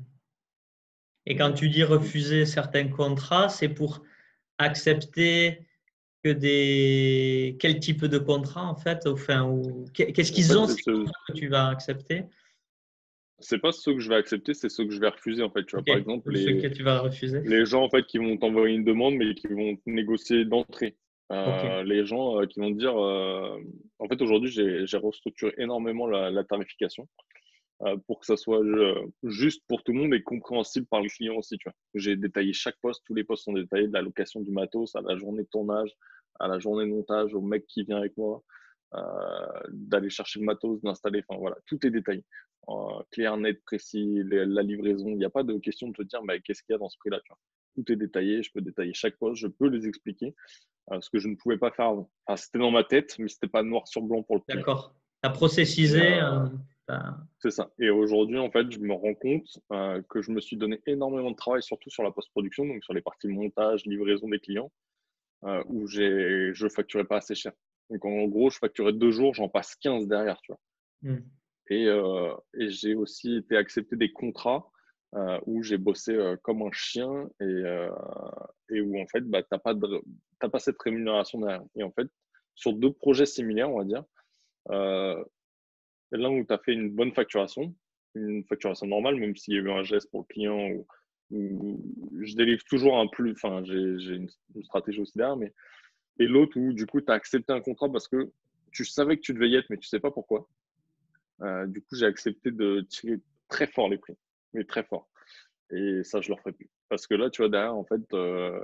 Et quand tu dis refuser certains contrats, c'est pour accepter que des. Quel type de contrat, en fait enfin, ou... Qu'est-ce qu'ils ont que tu vas accepter? C'est pas ceux que je vais accepter, c'est ceux que je vais refuser en fait. Tu vois, par exemple, les, que tu vas refuser. les gens en fait qui vont t'envoyer une demande mais qui vont négocier d'entrée. Euh, les gens euh, qui vont dire, euh, en fait aujourd'hui j'ai restructuré énormément la, tarification pour que ça soit juste pour tout le monde et compréhensible par le client aussi. Tu vois, j'ai détaillé chaque poste, tous les postes sont détaillés de la location du matos à la journée de tournage, à la journée de montage, au mec qui vient avec moi. d'aller chercher le matos, d'installer, enfin voilà, tout est détaillé clair, net, précis, la livraison. Il n'y a pas de question de te dire mais qu'est-ce qu'il y a dans ce prix-là. Tout est détaillé, je peux détailler chaque poste, je peux les expliquer, euh, ce que je ne pouvais pas faire avant. c'était dans ma tête, mais ce n'était pas noir sur blanc pour le client. D'accord. Tu as processisé. Euh, euh, c'est ça. Et aujourd'hui, en fait, je me rends compte que je me suis donné énormément de travail, surtout sur la post-production, donc sur les parties montage, livraison des clients, où je facturais pas assez cher. Donc en gros, je facturais deux jours, j'en passe 15 derrière, tu vois. Mmh. Euh, et, j'ai aussi été accepté des contrats euh, où j'ai bossé euh, comme un chien et, et où en fait, bah, tu n'as pas, pas cette rémunération derrière. Et en fait, sur deux projets similaires, on va dire, l'un où tu as fait une bonne facturation, une facturation normale, même s'il y a eu un geste pour le client ou, je délivre toujours un plus, enfin, j'ai une, stratégie aussi derrière, mais et l'autre où du coup tu as accepté un contrat parce que tu savais que tu devais y être, mais tu sais pas pourquoi. Euh, du coup, j'ai accepté de tirer très fort les prix, mais très fort. Et ça, je ne le ferai plus. Parce que là, tu vois, derrière, en fait, euh,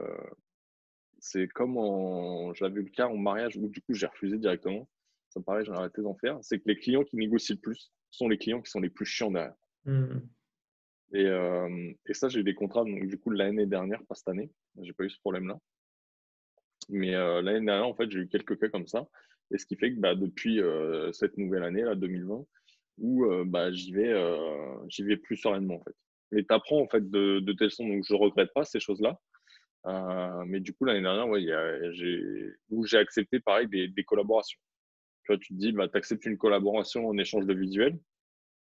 c'est comme en... j'avais eu le cas en mariage où du coup, j'ai refusé directement. Ça me paraît, j'ai arrêté d'en faire. C'est que les clients qui négocient le plus sont les clients qui sont les plus chiants derrière. Mmh. Et, euh, et, ça, j'ai eu des contrats, donc du coup, l'année dernière, pas cette année. J'ai pas eu ce problème-là. Mais l'année dernière, en fait, j'ai eu quelques cas comme ça. Et ce qui fait que bah, depuis cette nouvelle année, là, 2020, où euh, bah, j'y vais, euh, j'y vais plus sereinement en fait. Et tu apprends en fait de, de telle façon, donc je regrette pas ces choses-là. Euh, mais du coup, l'année dernière, ouais, où j'ai accepté pareil des, des, collaborations. Tu vois, tu te dis, bah, tu acceptes une collaboration en échange de visuels,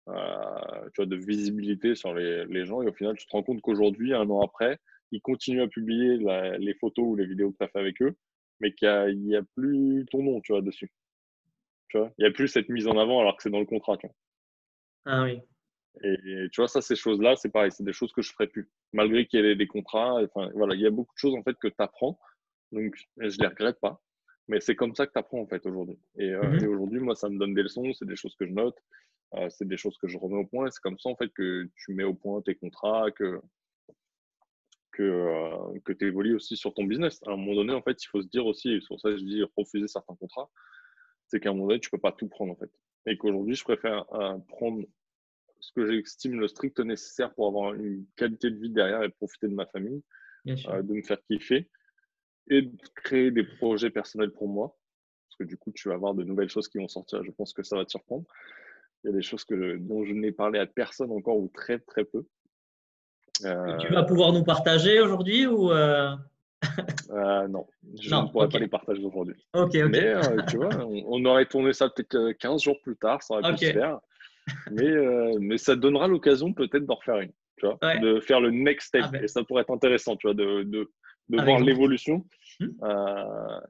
euh, tu vois, de visibilité sur les, les, gens, et au final, tu te rends compte qu'aujourd'hui, un an après, ils continuent à publier les photos ou les vidéos que tu as fait avec eux, mais qu'il n'y a, a, plus ton nom, tu vois, dessus. Il n'y a plus cette mise en avant alors que c'est dans le contrat. Tu vois. Ah oui. Et, tu vois, ça, ces choses-là, c'est pareil, c'est des choses que je ne ferai plus. Malgré qu'il y ait des contrats, enfin, voilà, il y a beaucoup de choses en fait que tu apprends. Donc, je ne les regrette pas. Mais c'est comme ça que tu apprends en fait aujourd'hui. Euh, mhm. Et, aujourd'hui, moi, ça me donne des leçons, c'est des choses que je note, euh, c'est des choses que je remets au point. C'est comme ça en fait que tu mets au point tes contrats, que, que, euh, que tu évolues aussi sur ton business. À un moment donné, en fait, il faut se dire aussi, et c'est pour ça que je dis refuser certains contrats, c'est qu'à un moment donné, tu ne peux pas tout prendre en fait. Et qu'aujourd'hui, je préfère prendre ce que j'estime le strict nécessaire pour avoir une qualité de vie derrière et profiter de ma famille, de me faire kiffer et de créer des projets personnels pour moi. Parce que du coup, tu vas avoir de nouvelles choses qui vont sortir. Je pense que ça va te surprendre. Il y a des choses que, dont je n'ai parlé à personne encore ou très très peu. Euh... Tu vas pouvoir nous partager aujourd'hui ou euh, euh, non, je ne pourrais pas les partager aujourd'hui. Mais euh, tu vois, on, aurait tourné ça peut-être 15 jours plus tard, ça aurait pu se faire. Mais, mais ça donnera l'occasion peut-être d'en refaire une, tu vois, de faire le next step. Ah ben. Et ça pourrait être intéressant, tu vois, de, de, de voir l'évolution hmm.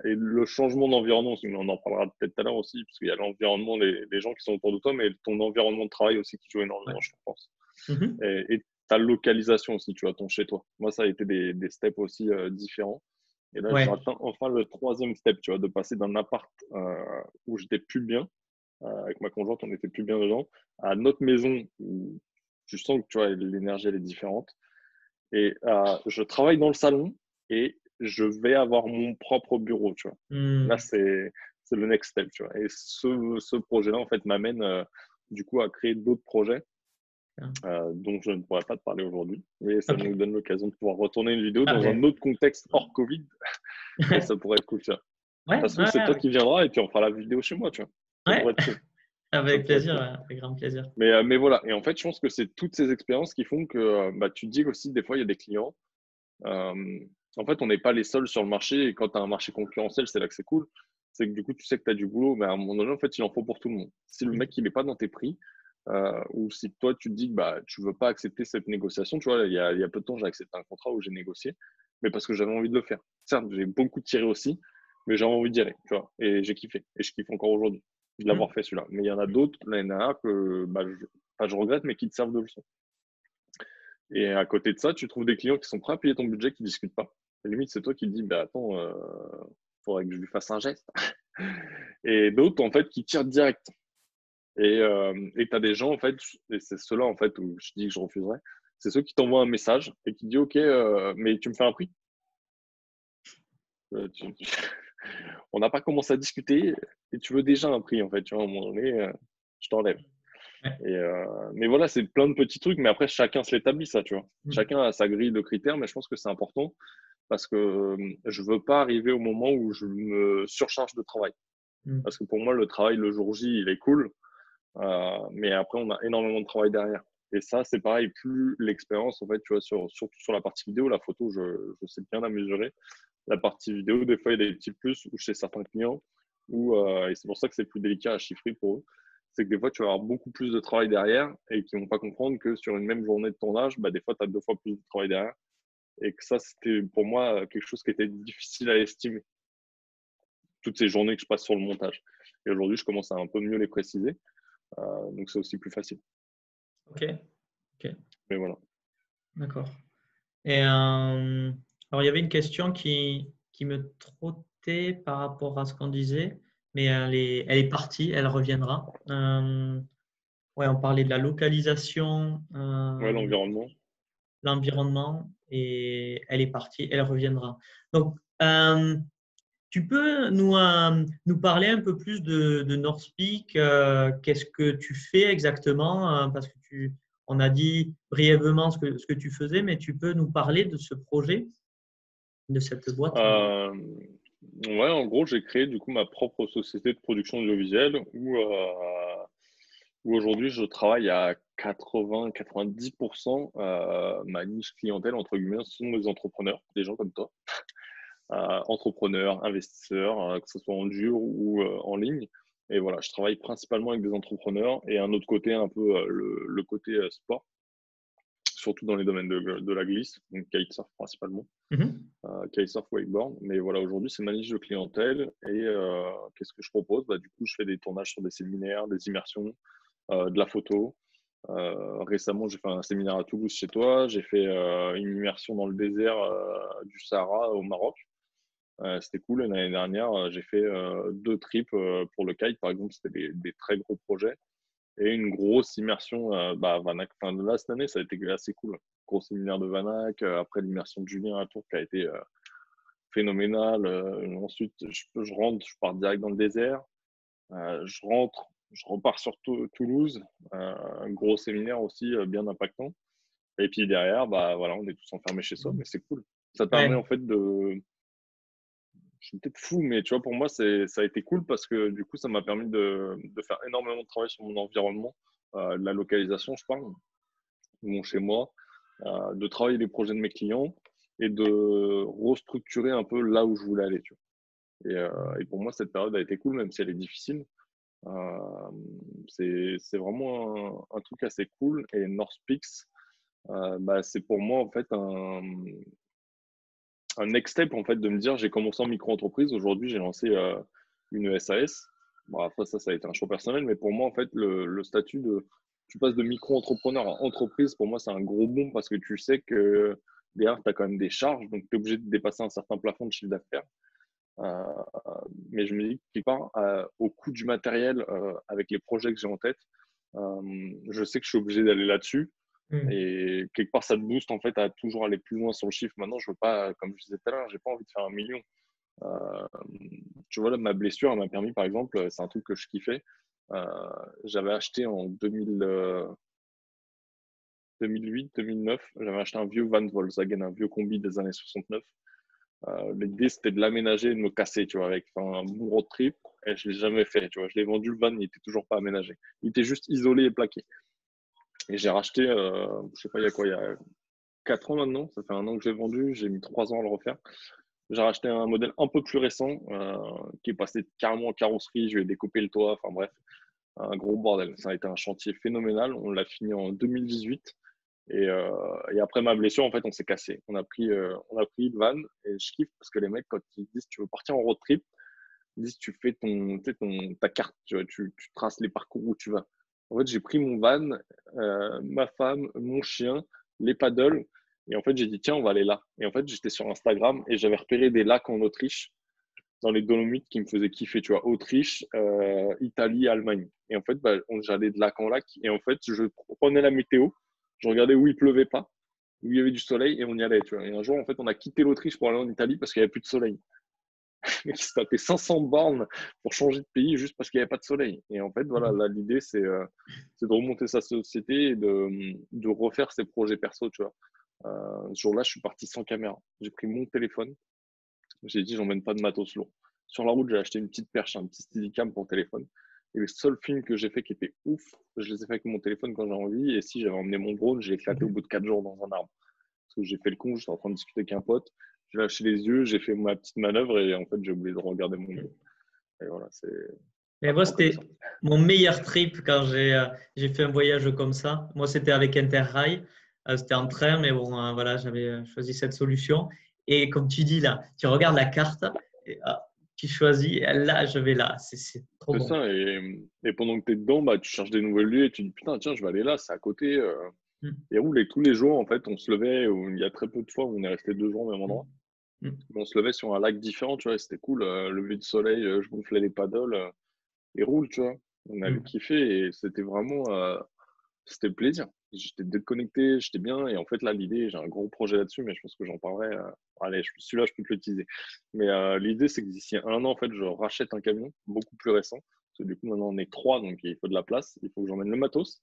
et le changement d'environnement. On en parlera peut-être tout à l'heure aussi, parce qu'il y a l'environnement des, gens qui sont autour de toi, mais ton environnement de travail aussi qui joue énormément, je pense. Mhm. et, ta localisation aussi, tu vois, ton chez toi. Moi, ça a été des, des steps aussi euh, différents. Et là, j'ai atteint enfin le troisième step, tu vois, de passer d'un appart euh, où j'étais plus bien, euh, avec ma conjointe, on n'était plus bien dedans, à notre maison où tu sens que tu vois, l'énergie, elle est différente. Et je travaille dans le salon et je vais avoir mon propre bureau, tu vois. Hmm. Là, c'est le next step, tu vois. Et ce, ce projet-là, en fait, m'amène du coup à créer d'autres projets euh, dont je ne pourrais pas te parler aujourd'hui. Mais ça nous donne l'occasion de pouvoir retourner une vidéo dans un autre contexte hors Covid. et ça pourrait être cool, tu vois. Parce que c'est toi qui viendras et puis on fera la vidéo chez moi, tu vois. Avec plaisir, avec grand plaisir. Mais, euh, mais voilà, et en fait, je pense que c'est toutes ces expériences qui font que euh, bah, tu te dis aussi, des fois, il y a des clients. En fait, on n'est pas les seuls sur le marché et quand tu as un marché concurrentiel, c'est là que c'est cool. C'est que du coup, tu sais que tu as du boulot, mais à un moment donné, en fait, il en faut pour tout le monde. Si le mmh. mec, il n'est pas dans tes prix, euh, ou si toi tu te dis que bah, tu ne veux pas accepter cette négociation, tu vois, il y a, il y a peu de temps j'ai accepté un contrat où j'ai négocié mais parce que j'avais envie de le faire. Certes, j'ai beaucoup tiré aussi, mais j'avais envie d'y aller, tu vois, et j'ai kiffé, et je kiffe encore aujourd'hui de l'avoir mmh. fait celui-là. Mais il y en a d'autres l'année dernière que bah, je, je regrette, mais qui te servent de leçon. Et à côté de ça, tu trouves des clients qui sont prêts à payer ton budget, qui ne discutent pas. Limite, c'est toi qui te dis, bah, attends, il euh, faudrait que je lui fasse un geste. et d'autres, en fait, qui tirent direct. Et euh, tu as des gens, en fait, et c'est ceux-là, en fait, où je dis que je refuserais, c'est ceux qui t'envoient un message et qui disent, OK, euh, mais tu me fais un prix? On n'a pas commencé à discuter et tu veux déjà un prix, en fait. Tu vois, à un moment donné, je t'enlève. Et euh, mais voilà, c'est plein de petits trucs, mais après, chacun se l'établit, ça, tu vois. Mmh. Chacun a sa grille de critères, mais je pense que c'est important parce que euh, je veux pas arriver au moment où je me surcharge de travail. Mmh. Parce que pour moi, le travail le jour J, il est cool, euh, mais après, on a énormément de travail derrière. Et ça, c'est pareil, plus l'expérience, en fait, tu vois, sur, surtout sur la partie vidéo, la photo, je, je sais bien la mesurer. La partie vidéo, des fois, il y a des petits plus ou chez certains clients, où, et c'est pour ça que c'est plus délicat à chiffrer pour eux c'est que des fois, tu vas avoir beaucoup plus de travail derrière et qui ne vont pas comprendre que sur une même journée de tournage, bah, des fois, tu as deux fois plus de travail derrière. Et que ça, c'était pour moi quelque chose qui était difficile à estimer. Toutes ces journées que je passe sur le montage. Et aujourd'hui, je commence à un peu mieux les préciser. Euh, donc, c'est aussi plus facile. Ok. ok. Mais voilà. D'accord. Et euh, alors, il y avait une question qui, qui me trottait par rapport à ce qu'on disait mais elle est, elle est partie, elle reviendra. Euh, ouais, on parlait de la localisation. Euh, ouais, l'environnement. L'environnement, et elle est partie, elle reviendra. Donc, euh, tu peux nous, euh, nous parler un peu plus de, de Northpeak Qu'est-ce que tu fais exactement Parce que tu, on a dit brièvement ce que, ce que tu faisais, mais tu peux nous parler de ce projet, de cette boîte? Ouais, en gros, j'ai créé du coup ma propre société de production audiovisuelle où, euh, où aujourd'hui je travaille à 80-90%. Euh, ma niche clientèle, entre guillemets, sont des entrepreneurs, des gens comme toi. Euh, entrepreneurs, investisseurs, euh, que ce soit en dur ou en ligne. Et voilà, je travaille principalement avec des entrepreneurs et un autre côté, un peu le, le côté sport surtout dans les domaines de, la glisse, donc kitesurf principalement, mm kitesurf, wakeboard. Mais voilà, aujourd'hui, c'est ma niche de clientèle. Et qu'est-ce que je propose? Bah, Du coup, je fais des tournages sur des séminaires, des immersions, de la photo. récemment, j'ai fait un séminaire à Toulouse chez toi. J'ai fait une immersion dans le désert du Sahara au Maroc. c'était cool. L'année dernière, j'ai fait deux trips pour le kite, par exemple. C'était des, très gros projets et une grosse immersion euh, bah, Vanac. Enfin, là, cette année, ça a été assez cool. Gros séminaire de Vanac, euh, après l'immersion de Julien à Tours qui a été euh, phénoménal. ensuite, je, rentre, je pars direct dans le désert. je rentre, je repars sur Toulouse. un gros séminaire aussi bien impactant. Et puis derrière, bah, voilà, on est tous enfermés chez soi, mais c'est cool. Ça permet en fait de, je suis peut-être fou, mais tu vois, pour moi, ça a été cool parce que du coup, ça m'a permis de, de, faire énormément de travail sur mon environnement, euh, la localisation, je parle, mon chez moi, euh, de travailler les projets de mes clients et de restructurer un peu là où je voulais aller. Tu vois. Et, euh, et, pour moi, cette période a été cool, même si elle est difficile. Euh, c'est vraiment un, truc assez cool. Et North Peaks, euh, bah, c'est pour moi en fait un, un next step en fait de me dire j'ai commencé en micro-entreprise. Aujourd'hui, j'ai lancé euh, une SAS. Bon, après, ça, ça a été un choix personnel, mais pour moi, en fait, le, statut de tu passes de micro-entrepreneur à entreprise, pour moi, c'est un gros bon parce que tu sais que derrière, tu as quand même des charges, donc tu es obligé de dépasser un certain plafond de chiffre d'affaires. Euh, mais je me dis quelque part, euh, au coût du matériel, avec les projets que j'ai en tête, je sais que je suis obligé d'aller là-dessus. Mm. Et quelque part, ça te booste en fait à toujours aller plus loin sur le chiffre. Maintenant, je veux pas, comme je disais tout à l'heure, j'ai pas envie de faire un million. Euh, tu vois, là, ma blessure m'a permis, par exemple, c'est un truc que je kiffais. Euh, j'avais acheté en 2000, 2008, 2009, j'avais acheté un vieux Van Volkswagen, un vieux combi des années 69. Euh, L'idée, c'était de l'aménager et de me casser, tu vois, avec un bon road trip. Et je l'ai jamais fait, tu vois. Je l'ai vendu le van, il était toujours pas aménagé. Il était juste isolé et plaqué. Et j'ai racheté, euh, je sais pas, il y a quoi, il y a 4 ans maintenant, ça fait un an que j'ai vendu, j'ai mis 3 ans à le refaire. J'ai racheté un modèle un peu plus récent euh, qui est passé carrément en carrosserie, je vais découper le toit, enfin bref, un gros bordel. Ça a été un chantier phénoménal, on l'a fini en 2018 Et, et, après ma blessure, en fait, on s'est cassé. On a pris, on a pris une van et je kiffe parce que les mecs, quand ils disent tu veux partir en road trip, ils disent tu fais ton, ton ta carte, tu, vois, tu, traces les parcours où tu vas. En fait, j'ai pris mon van, ma femme, mon chien, les paddles et en fait, j'ai dit tiens, on va aller là. Et en fait, j'étais sur Instagram et j'avais repéré des lacs en Autriche dans les Dolomites qui me faisaient kiffer, tu vois, Autriche, euh, Italie, Allemagne. Et en fait, bah, j'allais de lac en lac. Et en fait, je prenais la météo, je regardais où il pleuvait pas, où il y avait du soleil, et on y allait, tu vois. Et un jour, en fait, on a quitté l'Autriche pour aller en Italie parce qu'il n'y avait plus de soleil. Il se tapait 500 bornes pour changer de pays juste parce qu'il n'y avait pas de soleil. Et en fait, voilà, là, l'idée, c'est euh, de remonter sa société et de, de refaire ses projets perso, tu vois. Euh, ce jour-là, je suis parti sans caméra. J'ai pris mon téléphone, j'ai dit, j'emmène pas de matos lourd. Sur la route, j'ai acheté une petite perche, un petit steadicam pour téléphone. Et les seuls films que j'ai fait qui étaient ouf, je les ai fait avec mon téléphone quand j'ai envie. Et si j'avais emmené mon drone, j'ai éclaté au bout de 4 jours dans un arbre. Parce que j'ai fait le con, j'étais en train de discuter avec un pote. J'ai lâché les yeux, j'ai fait ma petite manœuvre et en fait, j'ai oublié de regarder mon drone. Et voilà, c'est. Et moi, c'était mon meilleur trip quand euh, j'ai fait un voyage comme ça. Moi, c'était avec Interrail. Euh, c'était en train, mais bon, euh, voilà, j'avais choisi cette solution. Et comme tu dis là, tu regardes la carte, et, ah, tu choisis, là, je vais là. C'est trop bon. ça, et, et, pendant que tu es dedans, bah, tu cherches des nouvelles lieux et tu dis putain, tiens, je vais aller là, c'est à côté. Euh. Mm. Et où les, tous les jours, en fait, on se levait, il y a très peu de fois où on est resté deux jours au même endroit. Mm. On se levait sur un lac différent, tu vois, c'était cool. Euh, lever de soleil, euh, je gonflais les paddles euh, et roule, tu vois. On avait mm. kiffé et c'était vraiment, c'était le plaisir j'étais déconnecté, j'étais bien. Et en fait, là, l'idée, j'ai un gros projet là-dessus, mais je pense que j'en parlerai. Euh, allez, celui-là, je peux te l'utiliser. Mais euh, l'idée, c'est que d'ici un an, en fait, je rachète un camion beaucoup plus récent. Parce que du coup, maintenant, on est trois, donc il faut de la place. Il faut que j'emmène le matos.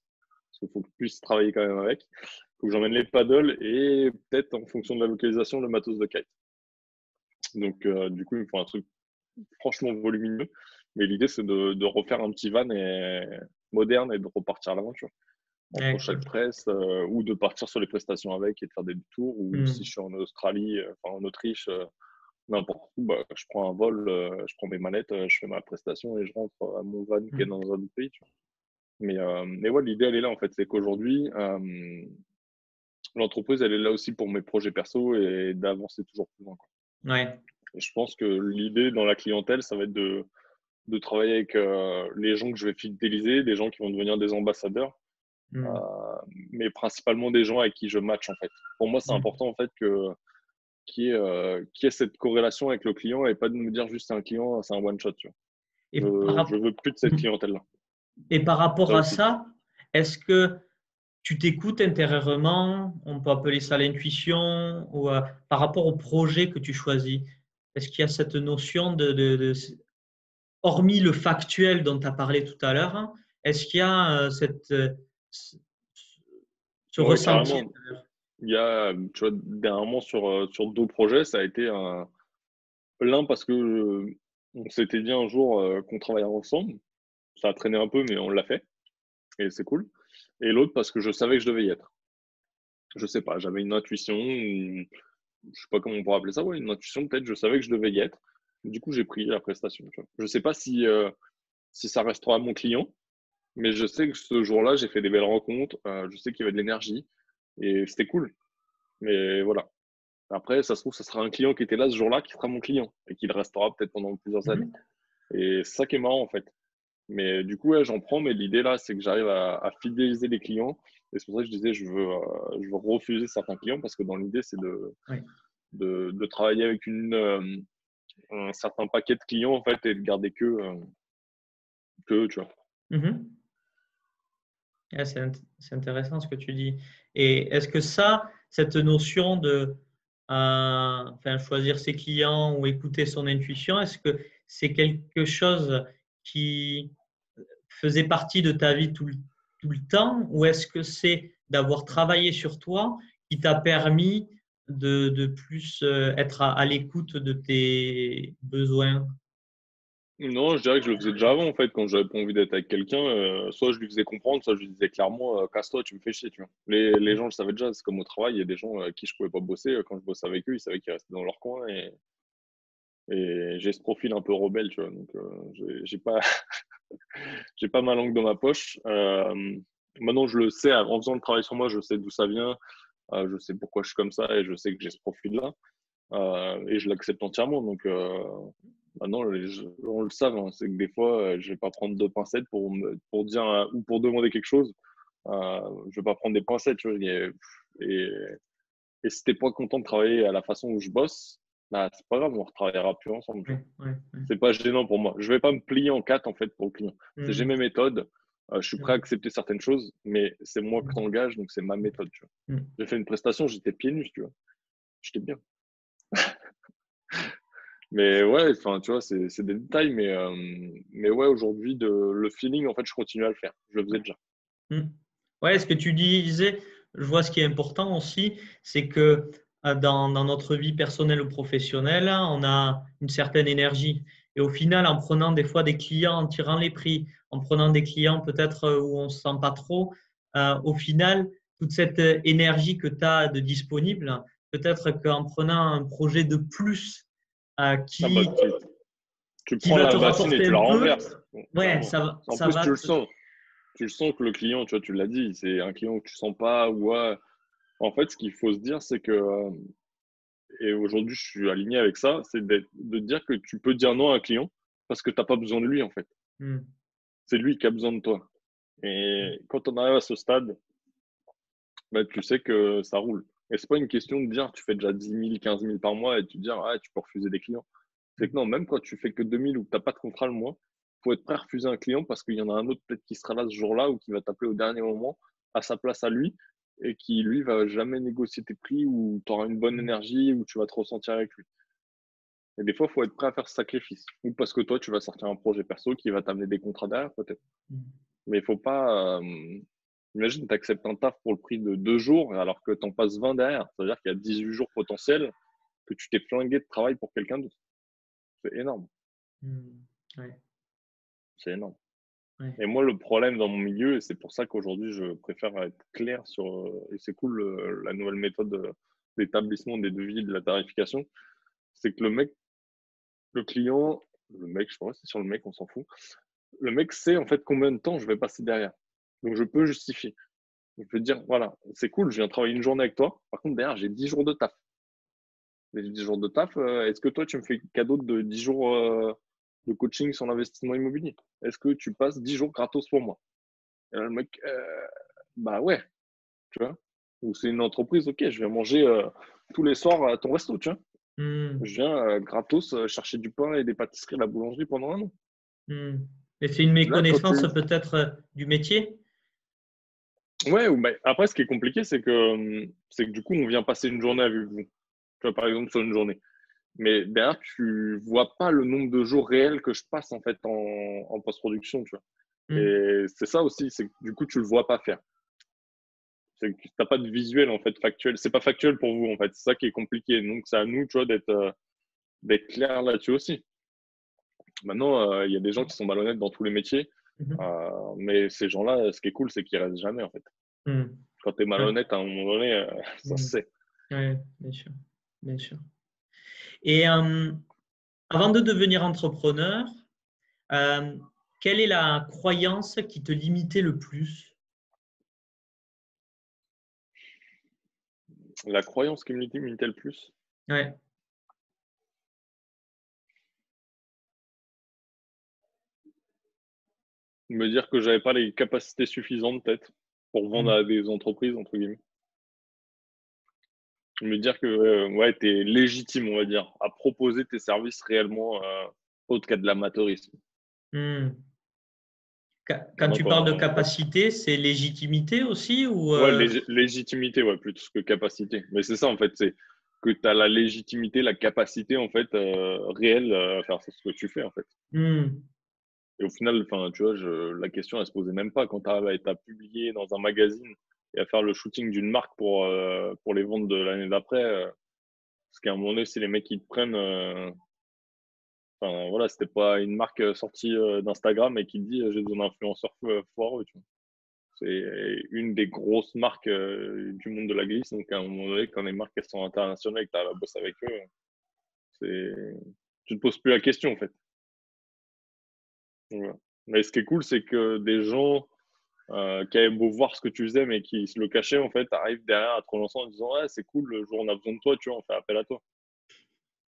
Parce qu'il faut que je puisse travailler quand même avec. Il faut que j'emmène les paddles et peut-être, en fonction de la localisation, le matos de kite. Donc, euh, du coup, il me faut un truc franchement volumineux. Mais l'idée, c'est de, de, refaire un petit van et moderne et de repartir à l'aventure en chaque presse euh, ou de partir sur les prestations avec et de faire des tours ou mmh. si je suis en Australie, euh, enfin en Autriche, euh, n'importe où, bah, je prends un vol, je prends mes manettes, je fais ma prestation et je rentre à mon van qui est mmh. dans un autre pays. Mais, mais ouais, l'idée elle est là en fait, c'est qu'aujourd'hui, l'entreprise elle est là aussi pour mes projets perso et d'avancer toujours plus loin. Ouais. Et je pense que l'idée dans la clientèle, ça va être de, de travailler avec les gens que je vais fidéliser, des gens qui vont devenir des ambassadeurs Mmh. Euh, mais principalement des gens avec qui je match en fait. Pour moi, c'est mmh. important en fait que qui est euh, qui ait cette corrélation avec le client et pas de me dire juste un client, c'est un one shot. Tu vois. Et je, ne veux plus de cette mmh. clientèle là. Et par rapport à ça, est-ce que tu t'écoutes intérieurement, on peut appeler ça l'intuition, ou euh, par rapport au projet que tu choisis Est-ce qu'il y a cette notion de, de, de, hormis le factuel dont tu as parlé tout à l'heure, est-ce qu'il y a cette ce ressenti Il y a, tu vois, dernièrement sur, euh, sur deux projets, ça a été un. L'un parce que euh, on s'était dit un jour euh, qu'on travaillait ensemble. Ça a traîné un peu, mais on l'a fait. Et c'est cool. Et l'autre parce que je savais que je devais y être. Je sais pas, j'avais une intuition, je sais pas comment on pourrait appeler ça, ouais, une intuition peut-être, je savais que je devais y être. Du coup, j'ai pris la prestation. Je ne sais pas si, si ça restera à mon client, mais je sais que ce jour-là, j'ai fait des belles rencontres. Euh, je sais qu'il y avait de l'énergie et c'était cool. Mais voilà. Après, ça se trouve, ce sera un client qui était là ce jour-là qui sera mon client et qui le restera peut-être pendant plusieurs années. Mhm. Et c'est ça qui est marrant en fait. Mais du coup, ouais, j'en prends. Mais l'idée là, c'est que j'arrive à, fidéliser les clients. Et c'est pour ça que je disais, je veux, euh, je veux refuser certains clients parce que dans l'idée, c'est de, de, de, travailler avec une, euh, un certain paquet de clients en fait et de garder que, que tu vois. C'est intéressant ce que tu dis. Et est-ce que ça, cette notion de euh, choisir ses clients ou écouter son intuition, est-ce que c'est quelque chose qui faisait partie de ta vie tout le, tout le temps ou est-ce que c'est d'avoir travaillé sur toi qui t'a permis de, de, plus euh, être à l'écoute de tes besoins? Non, je dirais que je le faisais déjà avant, en fait, quand j'avais pas envie d'être avec quelqu'un. Euh, soit je lui faisais comprendre, soit je lui disais clairement, euh, casse-toi, tu me fais chier, tu vois. Les, gens le savaient déjà, c'est comme au travail, il y a des gens avec qui je pouvais pas bosser. Quand je bossais avec eux, ils savaient qu'ils restaient dans leur coin et, et j'ai ce profil un peu rebelle, tu vois. Donc, euh, j'ai pas, pas ma langue dans ma poche. maintenant, je le sais, en faisant le travail sur moi, je sais d'où ça vient, euh, je sais pourquoi je suis comme ça et je sais que j'ai ce profil-là. Euh, et je l'accepte entièrement. Donc, maintenant, gens on le savent, hein, c'est que des fois, je vais pas prendre deux pincettes pour, me, pour dire ou pour demander quelque chose. je vais pas prendre des pincettes. Tu vois, et, et, et si t'es pas content de travailler à la façon où je bosse, bah, c'est pas grave, on retravaillera plus ensemble. C'est pas gênant pour moi. Je vais pas me plier en quatre en fait pour le client. J'ai mmh. mes méthodes. Euh, je suis prêt à accepter certaines choses, mais c'est moi qui mmh. t'engage, donc c'est ma méthode. Tu vois. Mmh. J'ai fait une prestation, j'étais pieds nus, tu vois. J'étais bien. mais ouais, enfin, tu vois, c'est des détails, mais, euh, mais ouais, aujourd'hui, le feeling, en fait, je continue à le faire. Je le faisais déjà. Ouais, ce que tu disais, je vois ce qui est important aussi, c'est que euh, dans, notre vie personnelle ou professionnelle, on a une certaine énergie. Et au final, en prenant des fois des clients, en tirant les prix, en prenant des clients peut-être euh, où on ne se sent pas trop, au final, toute cette énergie que tu as de disponible, peut-être qu'en prenant un projet de plus qui, ah bah, tu, prends la bassine et tu la renverses. Ouais, ça, va. En plus, tu le sens. Tu le sens que le client, tu vois, tu l'as dit, c'est un client que tu sens pas ou en fait, ce qu'il faut se dire, c'est que, euh, et aujourd'hui je suis aligné avec ça, c'est de dire que tu peux dire non à un client parce que tu n'as pas besoin de lui, en fait. Hmm. C'est lui qui a besoin de toi. Et hmm. quand on arrive à ce stade, bah, tu sais que ça roule. Et ce n'est pas une question de dire tu fais déjà 10 000, 15 000 par mois et tu dis ah, tu peux refuser des clients. C'est que non, même quand tu fais que 2 000 ou que tu n'as pas de contrat le mois, il faut être prêt à refuser un client parce qu'il y en a un autre peut-être qui sera là ce jour-là ou qui va t'appeler au dernier moment à sa place à lui et qui, lui, va jamais négocier tes prix ou tu auras une bonne énergie ou tu vas te ressentir avec lui. Et des fois, il faut être prêt à faire ce sacrifice. Ou parce que toi, tu vas sortir un projet perso qui va t'amener des contrats derrière, peut-être. Mmh. Mais il faut pas. Euh, imagine, tu acceptes un taf pour le prix de deux jours alors que tu en passes 20 derrière. C'est-à-dire qu'il y a 18 jours potentiels que tu t'es flingué de travail pour quelqu'un d'autre. C'est énorme. Mmh. C'est énorme. Et moi, le problème dans mon milieu, et c'est pour ça qu'aujourd'hui, je préfère être clair sur, euh, et c'est cool, la nouvelle méthode d'établissement des devis de la tarification, c'est que le mec, le client, le mec, je pense, c'est sur le mec, on s'en fout. Le mec sait en fait combien de temps je vais passer derrière. Donc, je peux justifier. Je peux dire, voilà, c'est cool, je viens travailler une journée avec toi. Par contre, derrière, j'ai 10 jours de taf. Les 10 jours de taf, euh, est-ce que toi, tu me fais cadeau de 10 jours euh, de coaching sur l'investissement immobilier? Est-ce que tu passes 10 jours gratos pour moi? Et là, le mec, euh, bah ouais, tu vois. Ou c'est une entreprise, ok, je vais manger euh, tous les soirs à ton resto, tu vois. Hmm. Je viens euh, gratos chercher du pain et des pâtisseries à la boulangerie pendant un an. Hmm. Et c'est une méconnaissance peut-être du métier? Ouais, ou après, ce qui est compliqué, c'est que, c'est que du coup, on vient passer une journée avec vous. Tu vois, par exemple, sur une journée. Mais derrière, tu vois pas le nombre de jours réels que je passe en fait en, post-production, tu vois. Mm. Et c'est ça aussi, c'est que du coup, tu le vois pas faire. C'est que tu n'as pas de visuel en fait factuel. C'est pas factuel pour vous en fait. C'est ça qui est compliqué. Donc, c'est à nous, tu vois, d'être euh, d'être clair là-dessus aussi. Maintenant, euh, il y a des gens qui sont malhonnêtes dans tous les métiers. Mm-hmm. Euh, mais ces gens-là, ce qui est cool, c'est qu'ils restent jamais en fait. Mm. Quand tu es malhonnête, à un moment donné, ça se mm. sait. Oui, bien sûr. Bien sûr. Et euh, avant de devenir entrepreneur, euh, quelle est la croyance qui te limitait le plus? La croyance qui me limitait le plus? Ouais. Me dire que j'avais pas les capacités suffisantes peut-être pour vendre mmh. à des entreprises, entre guillemets me dire que euh, ouais, tu es légitime, on va dire, à proposer tes services réellement euh, autre qu'à de l'amateurisme. Hmm. Quand tu parles de capacité, c'est légitimité aussi ou euh... légitimité, ouais, plutôt que capacité. Mais c'est ça, en fait, c'est que tu as la légitimité, la capacité, en fait, euh, réelle à faire ce que tu fais, en fait. Hmm. Et au final, tu vois, la question, elle se posait même pas quand tu as, as publié dans un magazine et à faire le shooting d'une marque pour, euh, pour les ventes de l'année d'après. Euh, parce qu'à un moment donné, si les mecs ils te prennent, euh, enfin voilà, c'était pas une marque sortie d'Instagram et qui dit j'ai besoin d'influenceurs foireux. C'est une des grosses marques du monde de la glisse. Donc à un moment donné, quand les marques sont internationales et que tu as la bosse avec eux, c'est tu te poses plus la question en fait. Mais ce qui est cool, c'est que des gens euh, qui avait beau voir ce que tu faisais, mais qui se le cachait, en fait, arrive derrière à te relancer en disant Ouais, c'est cool, le jour on a besoin de toi, tu vois, on fait appel à toi.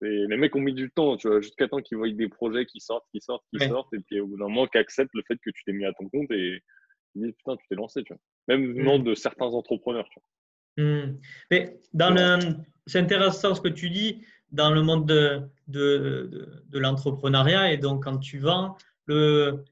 Et les mecs ont mis du temps, tu vois, jusqu'à temps qu'ils voient des projets qui sortent, qui sortent, qui sortent, et puis au bout d'un moment, qu'ils acceptent le fait que tu t'es mis à ton compte et ils disent Putain, tu t'es lancé, tu vois. Même venant mm. de certains entrepreneurs, tu vois. Mm. Mais dans le... c'est intéressant ce que tu dis dans le monde de, de, de, l'entrepreneuriat. Et donc, quand tu vends, le,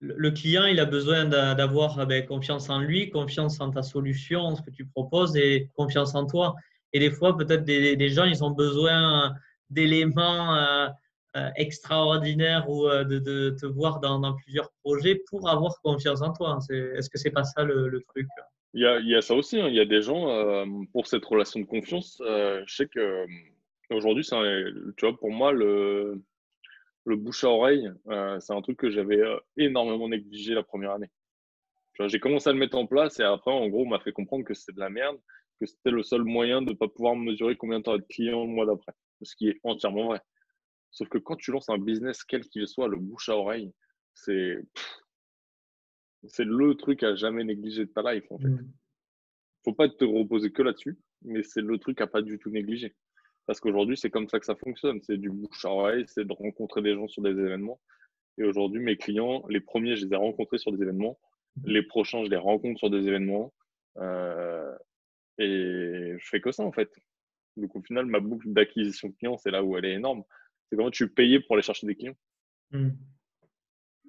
le client, il a besoin d'avoir ben, confiance en lui, confiance en ta solution, ce que tu proposes et confiance en toi. Et des fois, peut-être des, gens, ils ont besoin d'éléments euh, euh, extraordinaires ou euh, de, te voir dans, plusieurs projets pour avoir confiance en toi. Est-ce que c'est pas ça le, truc? Il y, a, il y, a, ça aussi. Hein. Il y a des gens, pour cette relation de confiance, je sais que aujourd'hui, tu vois, pour moi, le, le bouche à oreille, c'est un truc que j'avais énormément négligé la première année. J'ai commencé à le mettre en place et après, en gros, on m'a fait comprendre que c'était de la merde que c'était le seul moyen de ne pas pouvoir mesurer combien de temps de clients le mois d'après. Ce qui est entièrement vrai. Sauf que quand tu lances un business, quel qu'il soit, le bouche à oreille, c'est c'est le truc à jamais négliger de ta life en fait. Mm. Faut pas te reposer que là-dessus, mais c'est le truc à pas du tout négliger. Parce qu'aujourd'hui, c'est comme ça que ça fonctionne. C'est du bouche à oreille, c'est de rencontrer des gens sur des événements. Et aujourd'hui, mes clients, les premiers, je les ai rencontrés sur des événements. Mm. Les prochains, je les rencontre sur des événements. Euh, et je fais que ça, en fait. Donc, au final, ma boucle d'acquisition client, c'est là où elle est énorme. C'est comment tu payes pour aller chercher des clients. Hmm.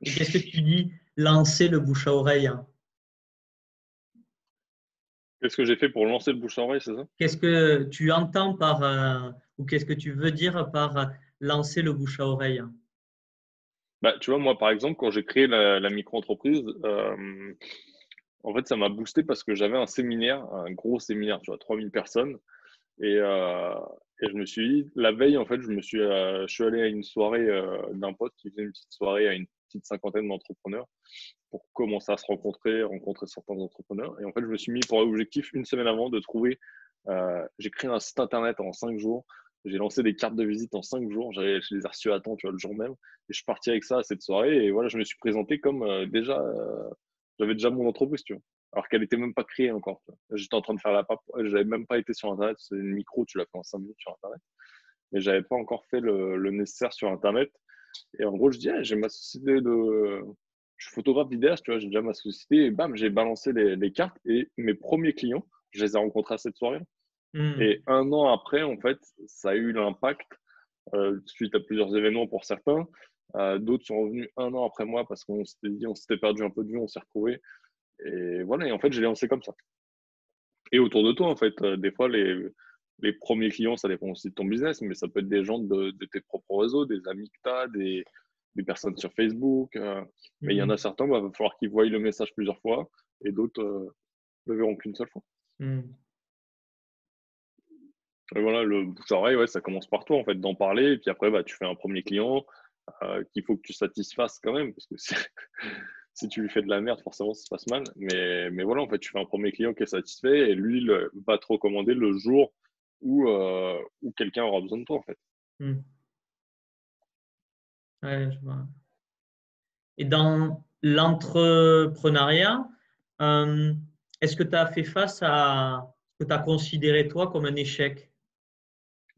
qu'est-ce que tu dis? Lancer le bouche à oreille hein Qu'est-ce que j'ai fait pour lancer le bouche à oreille, c'est ça? Qu'est-ce que tu entends par, euh, ou qu'est-ce que tu veux dire par lancer le bouche à oreille? Hein bah, Tu vois, moi, par exemple, quand j'ai créé la, micro-entreprise, euh, en fait, ça m'a boosté parce que j'avais un séminaire, un gros séminaire, tu vois, 3000 personnes. Et, euh, et, je me suis dit, la veille, en fait, je me suis, je suis allé à une soirée d'un pote qui faisait une petite soirée à une petite cinquantaine d'entrepreneurs pour commencer à se rencontrer, rencontrer certains entrepreneurs. Et en fait, je me suis mis pour objectif une semaine avant de trouver. j'ai créé un site internet en cinq jours. J'ai lancé des cartes de visite en cinq jours. Je les ai à temps, le jour même. Et je parti avec ça à cette soirée. Et voilà, je me suis présenté comme déjà j'avais déjà mon entreprise. Alors qu'elle n'était même pas créée encore. J'étais en train de faire la pape. J'avais même pas été sur Internet. C'est une micro, tu l'as fait en 5 minutes sur Internet. Mais j'avais pas encore fait le, nécessaire sur Internet. Et en gros, je dis, j'ai ma société de. Je suis photographe vidéaste, tu vois, j'ai déjà ma société. Et bam, j'ai balancé les, cartes. Et mes premiers clients, je les ai rencontrés à cette soirée. Hmm. Et un an après, en fait, ça a eu l'impact, euh, suite à plusieurs événements pour certains, euh, d'autres sont revenus un an après moi parce qu'on s'était dit, on s'était perdu un peu de vue, on s'est retrouvés. Et voilà, et en fait, j'ai lancé comme ça. Et autour de toi, en fait, euh, des fois, les, les, premiers clients, ça dépend aussi de ton business, mais ça peut être des gens de, tes propres réseaux, des amis que tu as, des, des, personnes sur Facebook. Euh. mais il y en a mhm. certains, il bah, va falloir qu'ils voient le message plusieurs fois, et d'autres ne le verront qu'une seule fois. Et voilà, le bouche oreille, ouais, ça commence par toi, en fait, d'en parler, et puis après, bah, tu fais un premier client, euh, qu'il faut que tu satisfasses quand même, parce que si, tu lui fais de la merde, forcément, ça se passe mal. Mais, mais voilà, en fait, tu fais un premier client qui est satisfait et lui il va te recommander le jour où, euh, où quelqu'un aura besoin de toi, en fait. Hmm. Ouais, je vois. Et dans l'entrepreneuriat, euh, est-ce que tu as fait face à ce que tu as considéré toi comme un échec?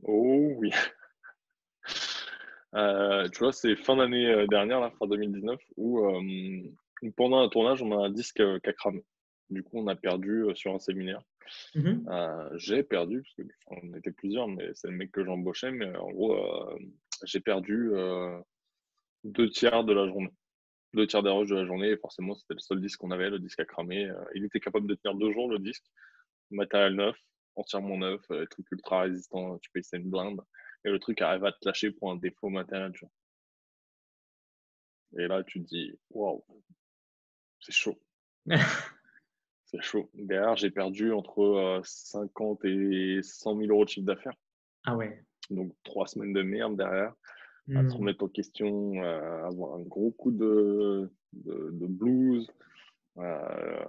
Oh oui. Euh, tu vois, c'est fin d'année dernière, là, fin 2019, où euh, pendant un tournage, on a un disque qui a cramé. Du coup, on a perdu sur un séminaire. Mmh j'ai perdu, parce qu'on était plusieurs, mais c'est le mec que j'embauchais, mais en gros, j'ai perdu deux tiers de la journée. Deux tiers des rushs de la journée, et forcément, c'était le seul disque qu'on avait, le disque a cramé. il était capable de tenir deux jours, le disque. Matériel neuf, entièrement neuf, truc ultra résistant, tu payes une blinde et le truc arrive à te lâcher pour un défaut matériel. Et là, tu te dis, waouh, c'est chaud. c'est chaud. Derrière, j'ai perdu entre 50 euh, et 100 000 euros de chiffre d'affaires. Ah ouais. Donc, trois semaines de merde derrière, à te hmm. remettre en question, euh, avoir un gros coup de, de, blues. Euh,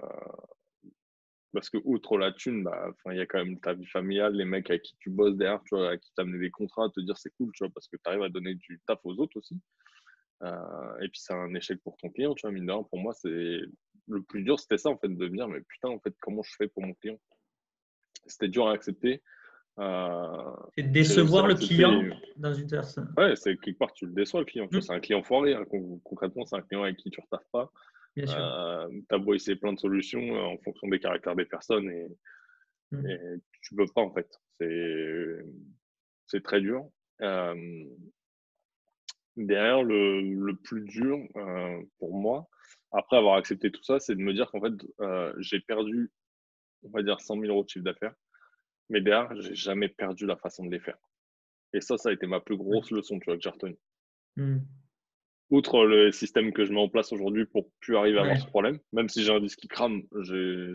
parce que, outre la thune, bah, il y a quand même ta vie familiale, les mecs avec qui tu bosses derrière, tu vois, à qui t'amener des contrats, te dire c'est cool, tu vois, parce que tu arrives à donner du taf aux autres aussi. Euh, et puis, c'est un échec pour ton client, tu vois, mine de rien, pour moi, c'est le plus dur, c'était ça, en fait, de me dire, mais putain, en fait, comment je fais pour mon client? C'était dur à accepter. Euh, c'est décevoir le client dans une personne. Ouais, c'est quelque part, tu le déçois, le client. Mm. C'est un client foiré. Hein, concrètement, c'est un client avec qui tu ne retaffes pas. Bien sûr. Euh, tu as beau essayer plein de solutions euh, en fonction des caractères des personnes et, mm. et tu peux pas, en fait. C'est très dur. Euh, derrière, le, le, plus dur euh, pour moi, après avoir accepté tout ça, c'est de me dire qu'en fait, euh, j'ai perdu, on va dire, 100 000 euros de chiffre d'affaires, mais derrière, j'ai jamais perdu la façon de les faire. Et ça, ça a été ma plus grosse leçon tu vois, que j'ai retenue. Mmh. Outre le système que je mets en place aujourd'hui pour plus arriver à avoir ce problème, même si j'ai un disque qui crame, je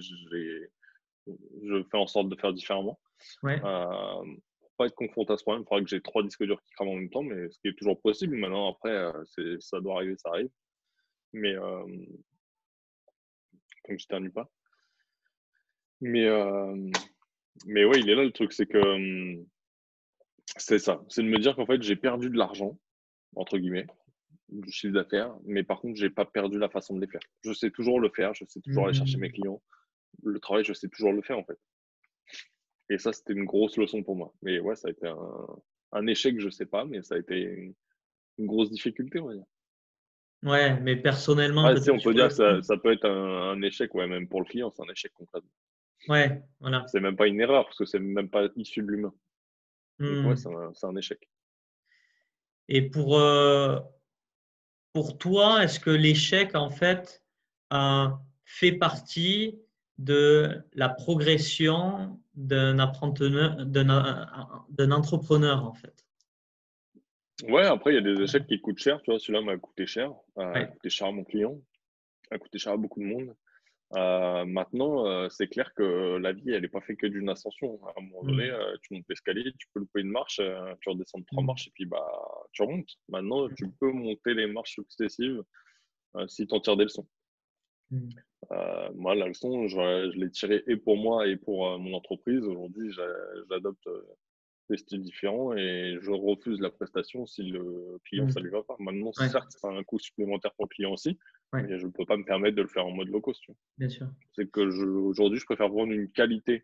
fais en sorte de faire différemment. Ouais. Euh, pas être confronté à ce problème. Il faudrait que j'ai trois disques durs qui crament en même temps, mais ce qui est toujours possible. Maintenant, après, euh, ça doit arriver, ça arrive. Mais euh, donc je t'éternue pas. Mais euh, mais ouais, il est là le truc, c'est que c'est ça, c'est de me dire qu'en fait j'ai perdu de l'argent entre guillemets, du chiffre d'affaires, mais par contre j'ai pas perdu la façon de les faire. Je sais toujours le faire, je sais toujours aller chercher mes mmh. clients. Le travail, je sais toujours le faire en fait. Et ça, c'était une grosse leçon pour moi. Mais ouais, ça a été un, échec, je sais pas, mais ça a été une, grosse difficulté, on va dire. Ouais, mais personnellement. on peut dire que ça, peut être un, échec, ouais, même pour le client, c'est un échec concrètement. Ouais, voilà. C'est même pas une erreur, parce que c'est même pas issu de l'humain. Ouais, mmh. c'est un, échec. Et pour, euh, pour toi, est-ce que l'échec, en fait, fait partie de la progression d'un entrepreneur, en fait? Ouais, après, il y a des échecs qui coûtent cher. Tu vois, celui-là m'a coûté cher. Euh, a coûté cher à mon client. A coûté cher à beaucoup de monde. Euh, maintenant, euh, c'est clair que la vie, elle n'est pas faite que d'une ascension. À un moment donné, mm. tu montes l'escalier, tu peux louper une marche, tu redescends trois mm. marches et puis bah, tu remontes. Maintenant, tu peux monter les marches successives si tu en tires des leçons. Mm. Euh, moi, la leçon, je, l'ai tirée et pour moi et pour euh, mon entreprise. Aujourd'hui, j'adopte euh, des styles différents et je refuse la prestation si le client, mmh. ça lui va pas. Maintenant, certes, c'est un coût supplémentaire pour le client aussi, mais je ne peux pas me permettre de le faire en mode low cost. Bien sûr. C'est que aujourd'hui, je préfère vendre une qualité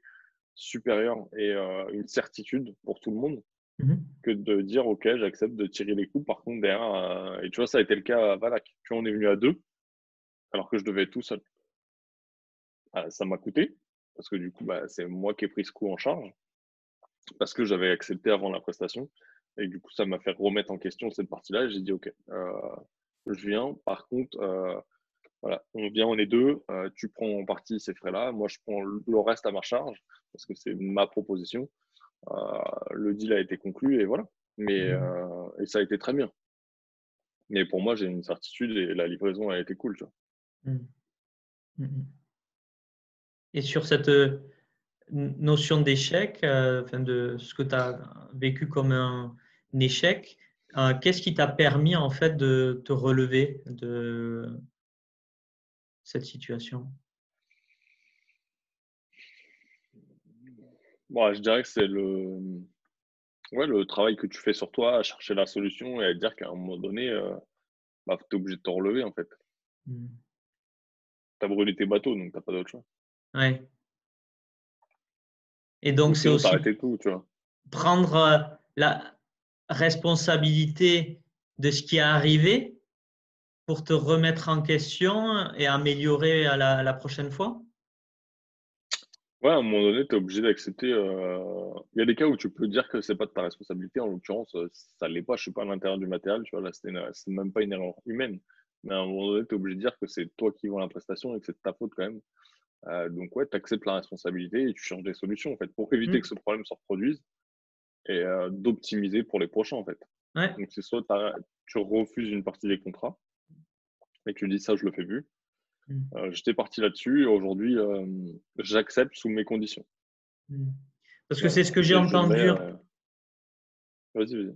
supérieure et une certitude pour tout le monde mmh que de dire, OK, j'accepte de tirer les coups. Par contre, derrière, et tu vois, ça a été le cas à Valak. Tu vois, on est venu à deux alors que je devais être tout seul. Ah, ça m'a coûté, parce que du coup, bah, c'est moi qui ai pris ce coup en charge, parce que j'avais accepté avant la prestation. Et du coup, ça m'a fait remettre en question cette partie-là. J'ai dit, OK, euh, je viens. Par contre, euh, voilà, on vient, on est deux. Euh, tu prends en partie ces frais-là. Moi, je prends le reste à ma charge, parce que c'est ma proposition. le deal a été conclu et voilà. Mais, mmh. et ça a été très bien. Mais pour moi, j'ai une certitude et la livraison a été cool. Tu vois. Mmh. Mmh et sur cette notion d'échec, euh, enfin de ce que tu as vécu comme un, échec, euh, qu'est-ce qui t'a permis en fait de te relever de cette situation? Bon, Je dirais que c'est le, ouais, le travail que tu fais sur toi, à chercher la solution et à dire qu'à un moment donné, bah, tu es obligé de te relever en fait. Mmh. Tu as brûlé tes bateaux, donc tu n'as pas d'autre choix. Ouais. Et donc, c'est aussi prendre euh, la responsabilité de ce qui est arrivé pour te remettre en question et améliorer à la, prochaine fois? Ouais, à un moment donné, tu es obligé d'accepter. Euh, il y a des cas où tu peux dire que c'est pas de ta responsabilité. En l'occurrence, euh, ça ne l'est pas. Je suis pas à l'intérieur du matériel. Tu vois, là, c'est même pas une erreur humaine. Mais à un moment donné, tu es obligé de dire que c'est toi qui vends la prestation et que c'est de ta faute quand même. Euh, donc, ouais, tu acceptes la responsabilité et tu changes des solutions, en fait, pour éviter mmh. que ce problème se reproduise et euh, d'optimiser pour les prochains, en fait. Donc, c'est soit tu refuses une partie des contrats et tu dis ça, je le fais plus. Mmh. Euh, j'étais parti là-dessus et aujourd'hui, j'accepte sous mes conditions. Mmh. Parce que c'est ce que j'ai entendu. Vas-y, vas-y.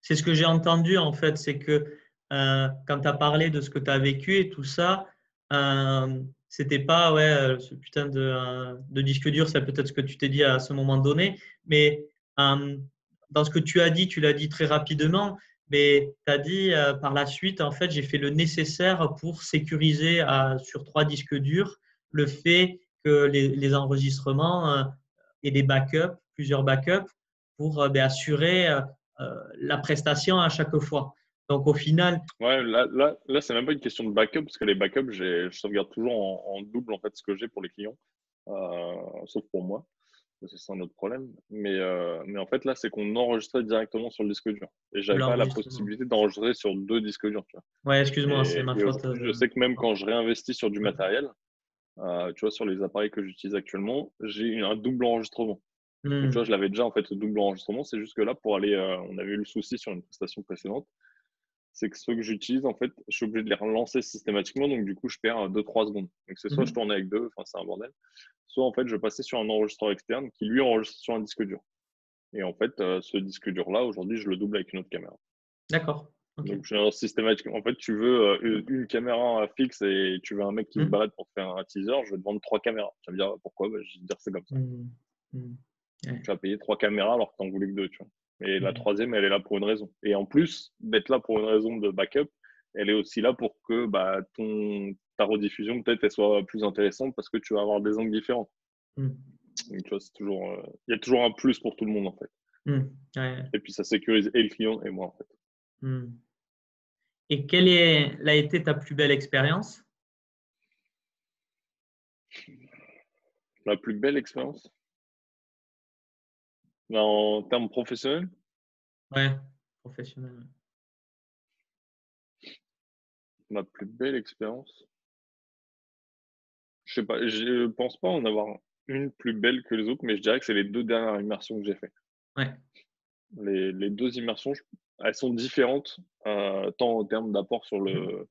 C'est ce que j'ai entendu, en fait, c'est que quand tu as parlé de ce que tu as vécu et tout ça, c'était pas ouais, euh, ce putain de, euh, de disque dur, c'est peut-être ce que tu t'es dit à ce moment donné, mais euh, dans ce que tu as dit, tu l'as dit très rapidement, Mais tu as dit par la suite, en fait, j'ai fait le nécessaire pour sécuriser sur trois disques durs le fait que les, enregistrements et des backups, plusieurs backups, pour ben, assurer la prestation à chaque fois. Donc au final. Ouais, là, là, là c'est même pas une question de backup parce que les backups, je sauvegarde toujours en, double en fait ce que j'ai pour les clients, euh, sauf pour moi. C'est un autre problème. Mais, euh, mais en fait, là, c'est qu'on enregistrait directement sur le disque dur. Et j'avais pas la possibilité d'enregistrer sur deux disques durs. Tu vois. Ouais, excuse-moi, c'est ma faute. Je euh. sais que même quand je réinvestis sur du matériel, tu vois, sur les appareils que j'utilise actuellement, j'ai un double enregistrement. tu hmm. vois, je l'avais déjà en fait, le double enregistrement. C'est juste que là, pour aller, on avait eu le souci sur une prestation précédente c'est que ceux que j'utilise, en fait, je suis obligé de les relancer systématiquement, donc du coup, je perds 2-3 secondes. Donc, c'est soit je mhm. tournais avec deux, enfin, c'est un bordel, soit en fait, je passais sur un enregistreur externe qui lui enregistre sur un disque dur. Et en fait, euh, ce disque dur-là, aujourd'hui, je le double avec une autre caméra. D'accord. Donc, je systématiquement. En fait, tu veux euh, une, caméra fixe et tu veux un mec qui se mhm. balade pour faire un teaser, je vais te vendre trois caméras. Tu vas me dire pourquoi? Bah, Je vais te dire c'est comme ça. Mhm. Tu vas payer trois caméras alors que tu en voulais que deux. Tu vois. Et la troisième, elle est là pour une raison. Et en plus d'être là pour une raison de backup, elle est aussi là pour que bah, ton, ta rediffusion, peut-être, elle soit plus intéressante parce que tu vas avoir des angles différents. Donc, tu vois, c'est toujours, euh, il y a toujours un plus pour tout le monde, en fait. Hmm. Et puis, ça sécurise et le client et moi, en fait. Et quelle est, a été ta plus belle expérience? La plus belle expérience? En termes professionnels? Ouais, professionnel. Ma plus belle expérience? Je sais pas, je pense pas en avoir une plus belle que les autres, mais je dirais que c'est les deux dernières immersions que j'ai fait. Ouais. Les, deux immersions, elles sont différentes, euh, tant en termes d'apport sur le,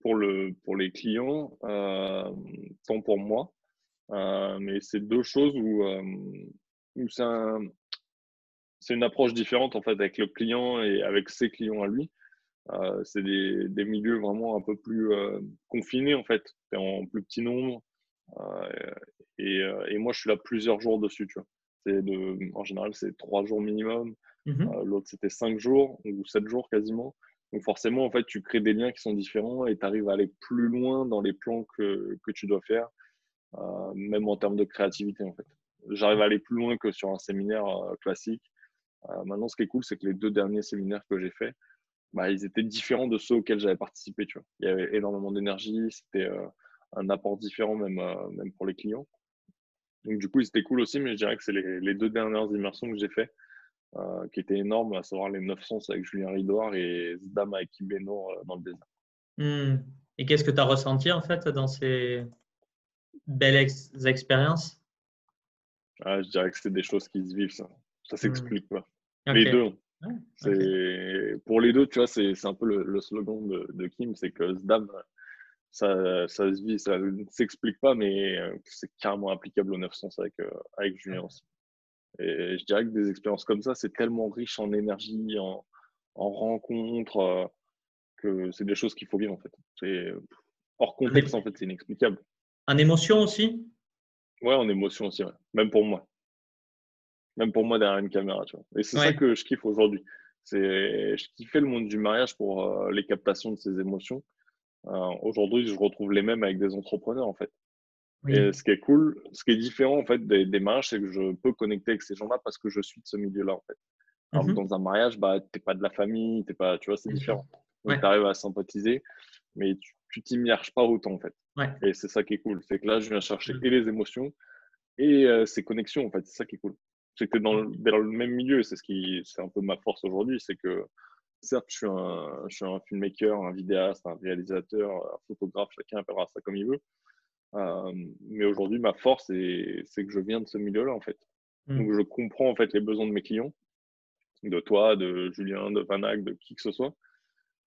pour, le, pour les clients, euh, tant pour moi. Euh, mais c'est deux choses où c'est une approche différente en fait avec le client et avec ses clients à lui. Euh, c'est des, des, milieux vraiment un peu plus euh, confinés en fait, en plus petit nombre. Euh, et, et, moi, je suis là plusieurs jours dessus. Tu vois. De, en général, c'est trois jours minimum. Mm-hmm. L'autre, c'était cinq jours ou sept jours quasiment. Donc forcément, en fait, tu crées des liens qui sont différents et tu arrives à aller plus loin dans les plans que, que tu dois faire, même en termes de créativité en fait j'arrive à aller plus loin que sur un séminaire euh, classique. Euh, maintenant, ce qui est cool, c'est que les deux derniers séminaires que j'ai faits, bah, ils étaient différents de ceux auxquels j'avais participé. Tu vois. Il y avait énormément d'énergie, c'était euh, un apport différent même, même pour les clients. Donc du coup, c'était cool aussi, mais je dirais que c'est les, deux dernières immersions que j'ai fait qui étaient énormes, à savoir les 900 avec Julien Ridoir et Zdam avec Ibeno dans le désert. Hmm. Et qu'est-ce que tu as ressenti en fait dans ces belles expériences? Ah, je dirais que c'est des choses qui se vivent, ça. Ça s'explique pas. Les deux. Pour les deux, tu vois, c'est un peu le, slogan de, de Kim, c'est que Zdam, ça, ça se vit, ça ne s'explique pas, mais euh, c'est carrément applicable au 900 avec, euh, avec Julien aussi. Et je dirais que des expériences comme ça, c'est tellement riche en énergie, en, en rencontres, euh, que c'est des choses qu'il faut vivre en fait. C'est hors contexte en fait, c'est inexplicable. En émotion aussi? Ouais, en émotion aussi, même pour moi. Même pour moi derrière une caméra, tu vois. Et c'est ça que je kiffe aujourd'hui. C'est, je kiffais le monde du mariage pour euh, les captations de ces émotions. Euh, aujourd'hui, je retrouve les mêmes avec des entrepreneurs, en fait. Et ce qui est cool, ce qui est différent, en fait, des, des mariages, c'est que je peux connecter avec ces gens-là parce que je suis de ce milieu-là, en fait. Alors mmh dans un mariage, bah, t'es pas de la famille, t'es pas, tu vois, c'est différent. Donc, tu arrives à sympathiser, mais tu t'immerges pas autant, en fait. Et c'est ça qui est cool. C'est que là, je viens chercher mm. et les émotions et euh, ces connexions, en fait. C'est ça qui est cool. C'est que dans le, dans le même milieu, c'est ce qui, c'est un peu ma force aujourd'hui, c'est que certes, je suis, un, je suis un filmmaker, un vidéaste, un réalisateur, un photographe, chacun appellera ça comme il veut. Euh, mais aujourd'hui, ma force, c'est que je viens de ce milieu-là, en fait. Mm. Donc, je comprends, en fait, les besoins de mes clients, de toi, de Julien, de Vanac, de qui que ce soit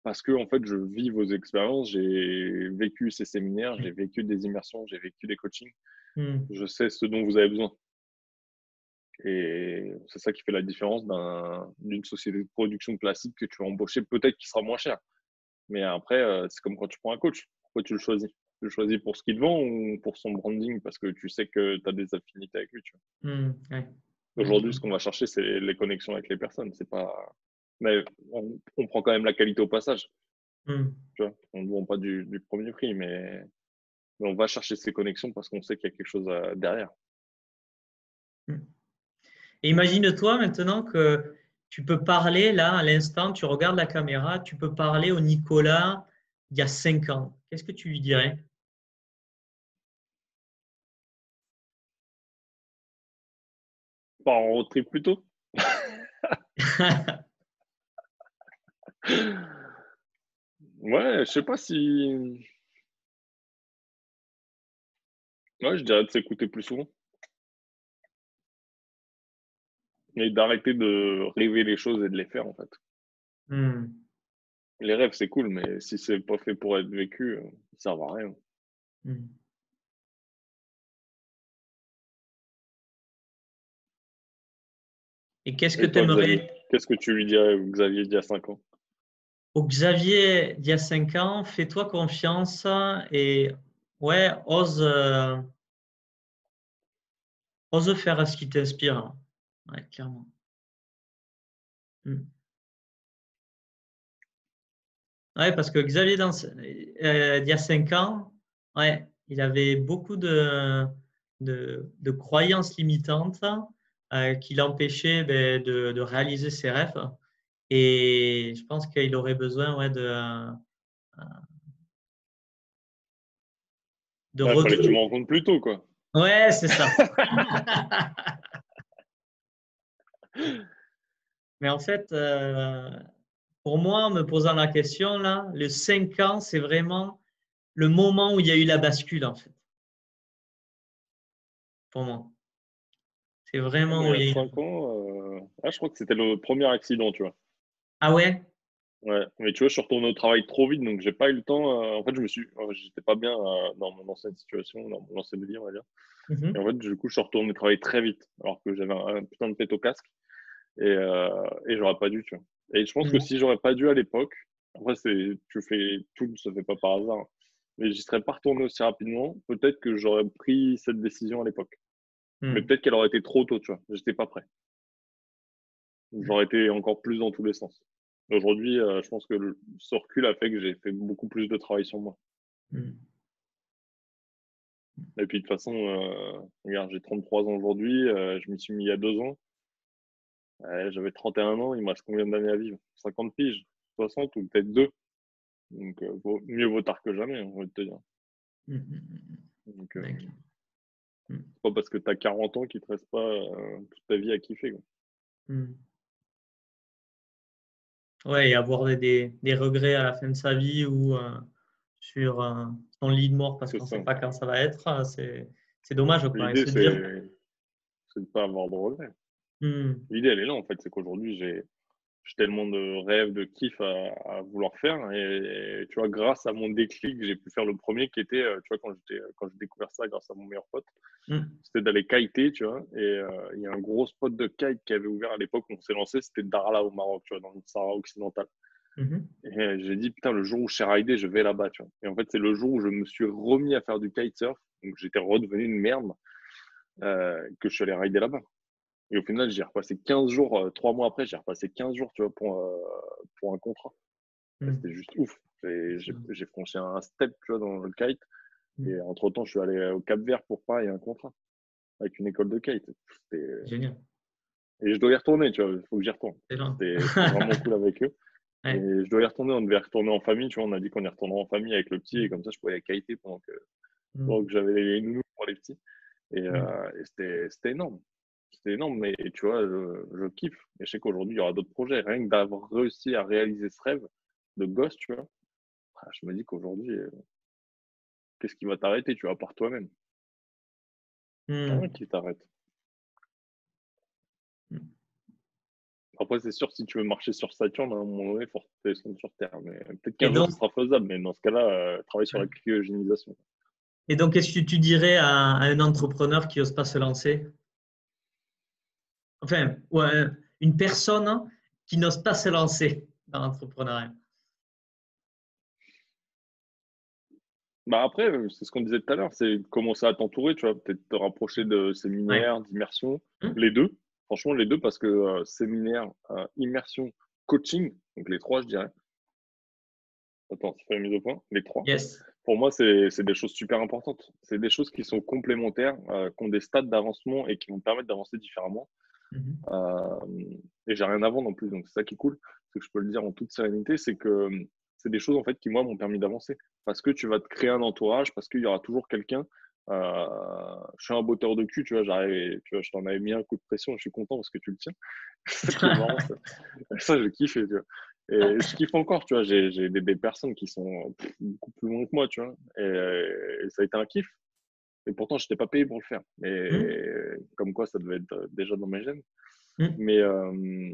parce que en fait, je vis vos expériences, j'ai vécu ces séminaires, j'ai vécu des immersions, j'ai vécu des coachings. Hmm. Je sais ce dont vous avez besoin. Et c'est ça qui fait la différence d'une société de production classique que tu vas embaucher, peut-être qui sera moins cher. Mais après, euh, c'est comme quand tu prends un coach. Pourquoi tu le choisis? Tu le choisis pour ce qu'il vend ou pour son branding? Parce que tu sais que tu as des affinités avec lui. Hmm, Aujourd'hui, ce qu'on va chercher, c'est les connexions avec les personnes. C'est pas Mais on, prend quand même la qualité au passage. Hmm. on ne vend pas du, premier prix, mais, on va chercher ces connexions parce qu'on sait qu'il y a quelque chose derrière. Hmm. Imagine-toi maintenant que tu peux parler là à l'instant, tu regardes la caméra, tu peux parler au Nicolas il y a cinq ans. Qu'est-ce que tu lui dirais? Pas en road trip plutôt Ouais, je sais pas si. Ouais, je dirais de s'écouter plus souvent. Et d'arrêter de rêver les choses et de les faire, en fait. Hmm. Les rêves, c'est cool, mais si c'est pas fait pour être vécu, euh, ça ne sert à rien. Hmm. Et qu'est-ce que tu aimerais Qu'est-ce que tu lui dirais Xavier d'il y a 5 ans? Au Xavier d'il y a 5 ans, fais-toi confiance et ouais, ose, euh, ose faire ce qui t'inspire. Ouais, clairement. Hmm. Ouais, parce que Xavier, dans, euh, il y a 5 ans, il avait beaucoup de, croyances limitantes euh, qui l'empêchait ben, de, de, réaliser ses rêves. Et je pense qu'il aurait besoin ouais, de. Euh, de ouais, fallait que tu me rencontres plus tôt, quoi. Ouais, c'est ça. Mais en fait, euh, pour moi, en me posant la question, là, les 5 ans, c'est vraiment le moment où il y a eu la bascule, en fait. Pour moi. C'est vraiment. Il y a 5 ans, euh, ah, je crois que c'était le premier accident, tu vois. Ah ouais? Ouais, mais tu vois, je suis retourné au travail trop vite, donc j'ai pas eu le temps. Euh, en fait, je me suis, j'étais pas bien euh, dans mon ancienne situation, dans mon ancienne vie, on va dire. Mmh et en fait, du coup, je suis retourné travailler très vite, alors que j'avais un, putain de pète au casque, et, et j'aurais pas dû, tu vois. Et je pense que mmh. si j'aurais pas dû à l'époque, après, c'est, tu fais tout, ça fait pas par hasard, mais j'y serais pas retourné aussi rapidement. Peut-être que j'aurais pris cette décision à l'époque. Mais hmm. peut-être qu'elle aurait été trop tôt, tu vois. J'étais pas prêt. J'aurais été encore plus dans tous les sens. Aujourd'hui, euh, je pense que le, ce recul a fait que j'ai fait beaucoup plus de travail sur moi. Hmm. Et puis de toute façon, euh, regarde, j'ai 33 ans aujourd'hui, euh, je m'y suis mis il y a deux ans. J'avais 31 ans, il me reste combien d'années à vivre? 50 piges 60 ou peut-être deux. Donc mieux vaut tard que jamais, on va te dire. Hmm, Donc. C'est pas parce que tu as 40 ans qu'il te reste pas toute ta vie à kiffer. Quoi. Ouais, et avoir des, des, regrets à la fin de sa vie ou euh, sur euh, son lit de mort parce qu'on ne sait pas quand ça va être, c'est dommage. L'idée, c'est de ne pas avoir de regrets. Mm. L'idée, elle est là, en fait. C'est qu'aujourd'hui, j'ai j'ai tellement de rêves, de kiff à, vouloir faire. Et, tu vois, grâce à mon déclic, j'ai pu faire le premier qui était, euh, tu vois, quand j'étais, quand j'ai découvert ça grâce à mon meilleur pote, mm. c'était d'aller kiter, tu vois. Et euh, il y a un gros spot de kite qui avait ouvert à l'époque où on s'est lancé, c'était Darla au Maroc, tu vois, dans le Sahara occidental. Mm-hmm. Et euh, j'ai dit, putain, le jour où je suis raidé, je vais là-bas, tu vois. Et en fait, c'est le jour où je me suis remis à faire du kitesurf, donc j'étais redevenu une merde, que je suis allé rider là-bas. Et au final, j'ai repassé 15 jours, euh, trois mois après, j'ai repassé 15 jours tu vois, pour, euh, pour un contrat. Mmh. C'était juste ouf. Mmh. J'ai franchi un step tu vois, dans le kite. Mmh. Et entre-temps, je suis allé au Cap Vert pour pareil, un contrat avec une école de kite. Génial. Et je dois y retourner, tu vois, il faut que j'y retourne. C'était vraiment cool avec eux. Et je dois y retourner, on devait y retourner en famille, tu vois, on a dit qu'on y retournerait en famille avec le petit, et comme ça, je pouvais y kiter pendant que, pendant que j'avais les nounous pour les petits. Et, euh, et c'était énorme c'est énorme, mais tu vois, je, kiffe. Et je sais qu'aujourd'hui, il y aura d'autres projets. Rien que d'avoir réussi à réaliser ce rêve de gosse, tu vois, ah, je me dis qu'aujourd'hui, euh, qu'est-ce qui va t'arrêter, tu vois, par toi-même? Rien mmh. qui t'arrête. Mmh. Après, c'est sûr, si tu veux marcher sur Saturne, à un moment donné, il faut descendre sur Terre. Mais peut-être qu'un jour, ce sera faisable. Mais dans ce cas-là, euh, travaille sur la cryogénisation. Et donc, qu'est-ce que tu dirais à, un entrepreneur qui n'ose pas se lancer? Enfin, ouais, une personne qui n'ose pas se lancer dans l'entrepreneuriat bah après, c'est ce qu'on disait tout à l'heure, c'est commencer à t'entourer, tu vois, peut-être te rapprocher de séminaires, d'immersion, mmh. les deux, franchement les deux, parce que euh, séminaire, euh, immersion, coaching, donc les trois, je dirais. Attends, c'est pas la mise au point Les trois? Yes. Pour moi, c'est des choses super importantes. C'est des choses qui sont complémentaires, euh, qui ont des stades d'avancement et qui vont permettre d'avancer différemment. Mhm. Euh, et j'ai rien à vendre en plus, donc c'est ça qui est cool. Ce que je peux le dire en toute sérénité, c'est que c'est des choses en fait qui moi m'ont permis d'avancer. Parce que tu vas te créer un entourage, parce qu'il y aura toujours quelqu'un. Euh, je suis un botteur de cul, tu vois, j'arrive, tu vois, je t'en avais mis un coup de pression, je suis content parce que tu le tiens. c'est marrant, ça. ça, j'ai kiffé, tu vois. Et je kiffe encore, tu vois, j'ai des, des, personnes qui sont beaucoup plus loin que moi, tu vois. Et, ça a été un kiff. Et pourtant, je n'étais pas payé pour le faire. Mais mmh. comme quoi, ça devait être déjà dans mes gènes. Mmh. Mais, euh,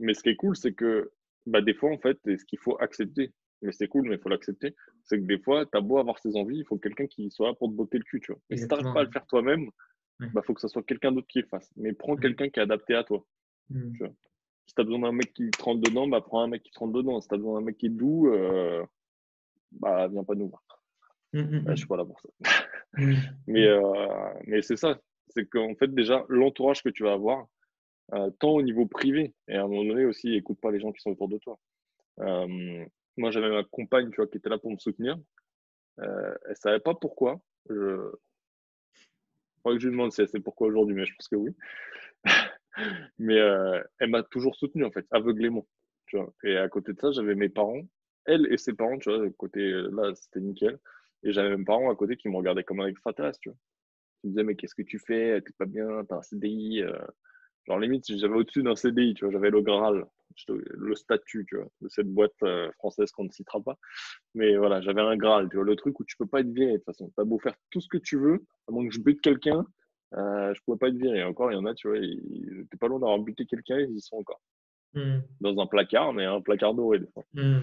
mais ce qui est cool, c'est que bah, des fois, en fait, ce qu'il faut accepter, mais c'est cool, mais il faut l'accepter, c'est que des fois, tu as beau avoir ses envies, il faut quelqu'un qui soit là pour te botter le cul, tu vois. Et si tu n'arrives pas à le faire toi-même, il bah, faut que ce soit quelqu'un d'autre qui le fasse. Mais prends mmh. quelqu'un qui est adapté à toi. Tu vois. Si tu as besoin d'un mec qui te rentre dedans, bah, prends un mec qui te rentre dedans. Si tu as besoin d'un mec qui est doux, euh, bah, viens pas nous voir. Je mmh, ne je suis pas là pour ça. mais euh, mais c'est ça. C'est qu'en fait, déjà, l'entourage que tu vas avoir, euh, tant au niveau privé, et à un moment donné aussi, écoute pas les gens qui sont autour de toi. Euh, moi, j'avais ma compagne tu vois, qui était là pour me soutenir. Euh, elle savait pas pourquoi. Je... crois que je lui demande si elle sait pourquoi aujourd'hui, mais je pense que oui. mais elle m'a toujours soutenu, en fait, aveuglément. Tu vois. Et à côté de ça, j'avais mes parents, elle et ses parents, tu vois, côté là, c'était nickel. Et j'avais mes parents à côté qui me regardaient comme un extraterrestre, tu vois. Ils me disaient, mais qu'est-ce que tu fais? T'es pas bien, t'as un CDI. Euh. Genre, limite, j'avais au-dessus d'un CDI, tu vois, j'avais le Graal, le statut, tu vois, de cette boîte euh, française qu'on ne citera pas. Mais voilà, j'avais un Graal, tu vois, le truc où tu peux pas être viré de toute façon. T'as beau faire tout ce que tu veux, à moins que je bute quelqu'un, euh, je pouvais pas être viré. Encore, il y en a, tu vois, ils étaient pas loin d'avoir buté quelqu'un, ils y sont encore. Hmm. Dans un placard, mais un placard doré, des fois. Hmm,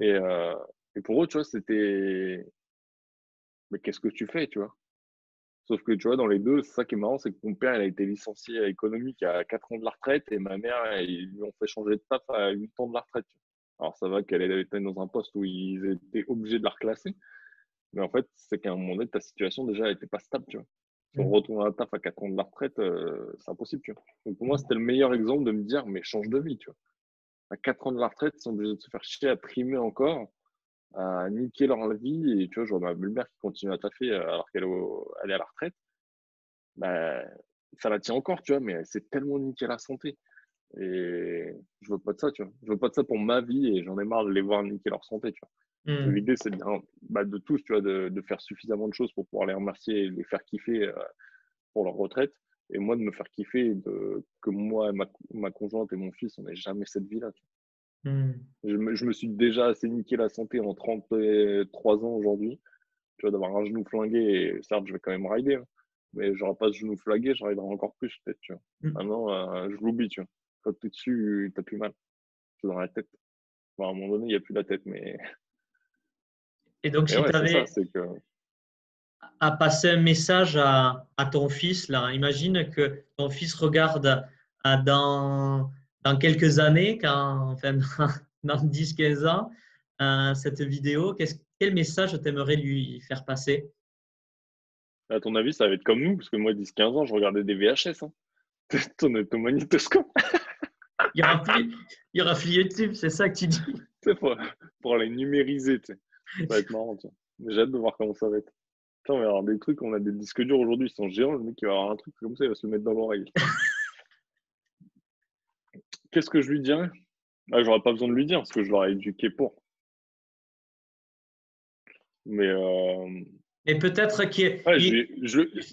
et, euh, et pour eux, tu vois, c'était. Mais qu'est-ce que tu fais, tu vois? Sauf que tu vois, dans les deux, c'est ça qui est marrant, c'est que mon père, il a été licencié économique à 4 ans de la retraite et ma mère, ils lui ont fait changer de taf à 8 ans de la retraite. Alors, ça va qu'elle était dans un poste où ils étaient obligés de la reclasser. Mais en fait, c'est qu'à un moment donné, ta situation déjà n'était pas stable, tu vois. Si on mmh. retourne à la taf à 4 ans de la retraite, euh, c'est impossible, tu vois. Donc, pour moi, c'était le meilleur exemple de me dire, mais change de vie, tu vois. À 4 ans de la retraite, ils sont obligés de se faire chier à trimer encore à niquer leur vie. Et tu vois, vois ma belle-mère qui continue à taffer euh, alors qu'elle est à la retraite. Bah, ça la tient encore, tu vois, mais c'est tellement niqué la santé. Et je veux pas de ça, tu vois. Je veux pas de ça pour ma vie et j'en ai marre de les voir niquer leur santé, tu vois. Mmh. L'idée, c'est de, bah, de tous, tu vois, de, de, faire suffisamment de choses pour pouvoir les remercier et les faire kiffer euh, pour leur retraite. Et moi, de me faire kiffer, de, que moi, ma, ma conjointe et mon fils, on n'ait jamais cette vie-là. Hmm. Je, me, suis déjà assez niqué la santé en 33 ans aujourd'hui. Tu vois, d'avoir un genou flingué, et certes, je vais quand même rider, hein. mais j'aurai pas ce genou flingué, je riderai encore plus, peut-être, tu vois. Hmm. Maintenant, euh, je l'oublie, tu vois. Quand tu es dessus, t'as plus mal. C'est dans la tête. à un moment donné, il n'y a plus la tête, mais. Et donc, si tu avais à passer un message à, à, ton fils, là, imagine que ton fils regarde dans dans quelques années, quand, enfin, dans 10-15 ans, euh, cette vidéo, quel message tu aimerais lui faire passer? À ton avis, ça va être comme nous, parce que moi, 10-15 ans, je regardais des VHS. Hein. ton, ton magnétoscope. il, y aura plus, il y aura plus YouTube, c'est ça que tu dis pour, pour les numériser. Ça va être marrant. J'ai hâte de voir comment ça va être. on va avoir des trucs, on a des disques durs aujourd'hui, ils sont géants. Le mec, il va avoir un truc comme ça, il va se le mettre dans l'oreille. Qu'est-ce que je lui dirais? Ah, J'aurais pas besoin de lui dire parce que je l'aurais éduqué pour. Mais. Euh... Et peut-être qu'il.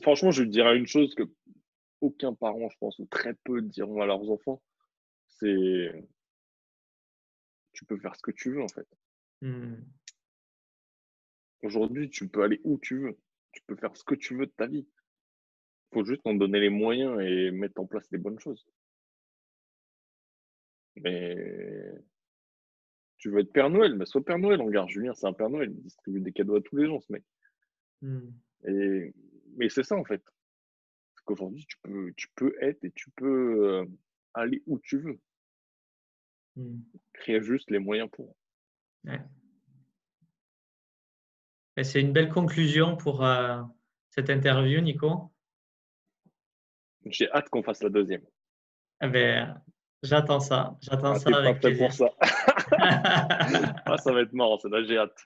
franchement, je lui dirais une chose que aucun parent, je pense, ou très peu diront à leurs enfants c'est. Tu peux faire ce que tu veux, en fait. Hmm. Aujourd'hui, tu peux aller où tu veux. Tu peux faire ce que tu veux de ta vie. Il faut juste en donner les moyens et mettre en place les bonnes choses. Mais tu veux être Père Noël, mais sois Père Noël, on regarde Julien, c'est un Père Noël, il distribue des cadeaux à tous les gens, ce mec. Mmh. Et, mais c'est ça en fait. Parce qu'aujourd'hui, tu peux, tu peux être et tu peux euh, aller où tu veux. Mmh. Créer juste les moyens pour. C'est une belle conclusion pour euh, cette interview, Nico? J'ai hâte qu'on fasse la deuxième. Eh ben, J'attends ça. J'attends Ah, ça avec pas plaisir. pour ça. Ah, ça va être marrant, ça, j'ai hâte.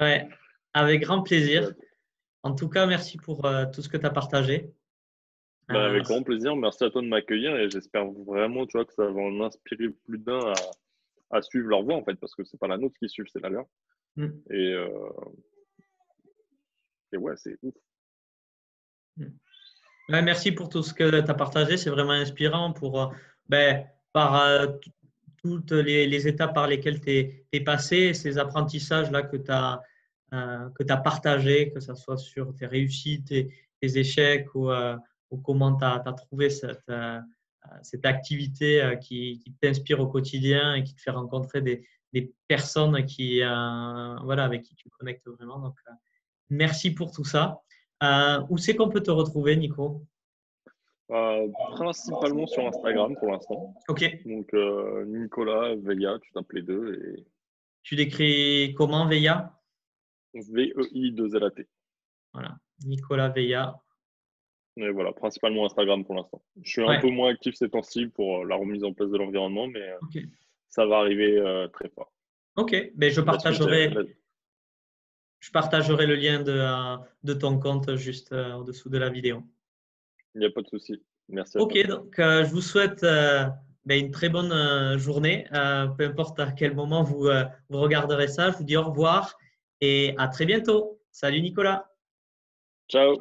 Ouais, avec grand plaisir. En tout cas, merci pour euh, tout ce que tu as partagé. Bah, Euh, avec grand plaisir. Merci à toi de m'accueillir et j'espère vraiment, tu vois, que ça va en inspirer plus d'un à, à suivre leur voie, en fait, parce que c'est pas la nôtre qui suit, c'est la leur. Mm. Et, euh, et ouais, c'est ouf. Ouais, merci pour tout ce que tu as partagé. C'est vraiment inspirant pour, ben, par euh, toutes les, étapes par lesquelles tu es, passé, ces apprentissages-là que tu as, euh, que tu partagés, que ce soit sur tes réussites, tes, échecs ou, euh, ou comment tu as, trouvé cette, cette activité qui, qui t'inspire au quotidien et qui te fait rencontrer des, des personnes qui, voilà, avec qui tu connectes vraiment. Donc, merci pour tout ça. Où c'est qu'on peut te retrouver, Nico? Euh, principalement sur Instagram pour l'instant. Ok. Donc, euh, Nicolas, Veilla, tu tapes les deux et Tu décris comment Veilla V-E-I-2-L-A-T. Voilà. Nicolas Veilla. Et voilà, principalement Instagram pour l'instant. Je suis un peu moins actif ces temps-ci pour euh, la remise en place de l'environnement, mais ça va arriver euh, très fort. Ok. Ben, je partagerai, je partagerai le lien de, de ton compte juste euh, au-dessous de la vidéo. Il n'y a pas de souci. Merci à Ok. toi. Donc, euh, je vous souhaite euh, ben, une très bonne euh, journée. Peu importe à quel moment vous, vous regarderez ça. Je vous dis au revoir et à très bientôt. Salut Nicolas. Ciao.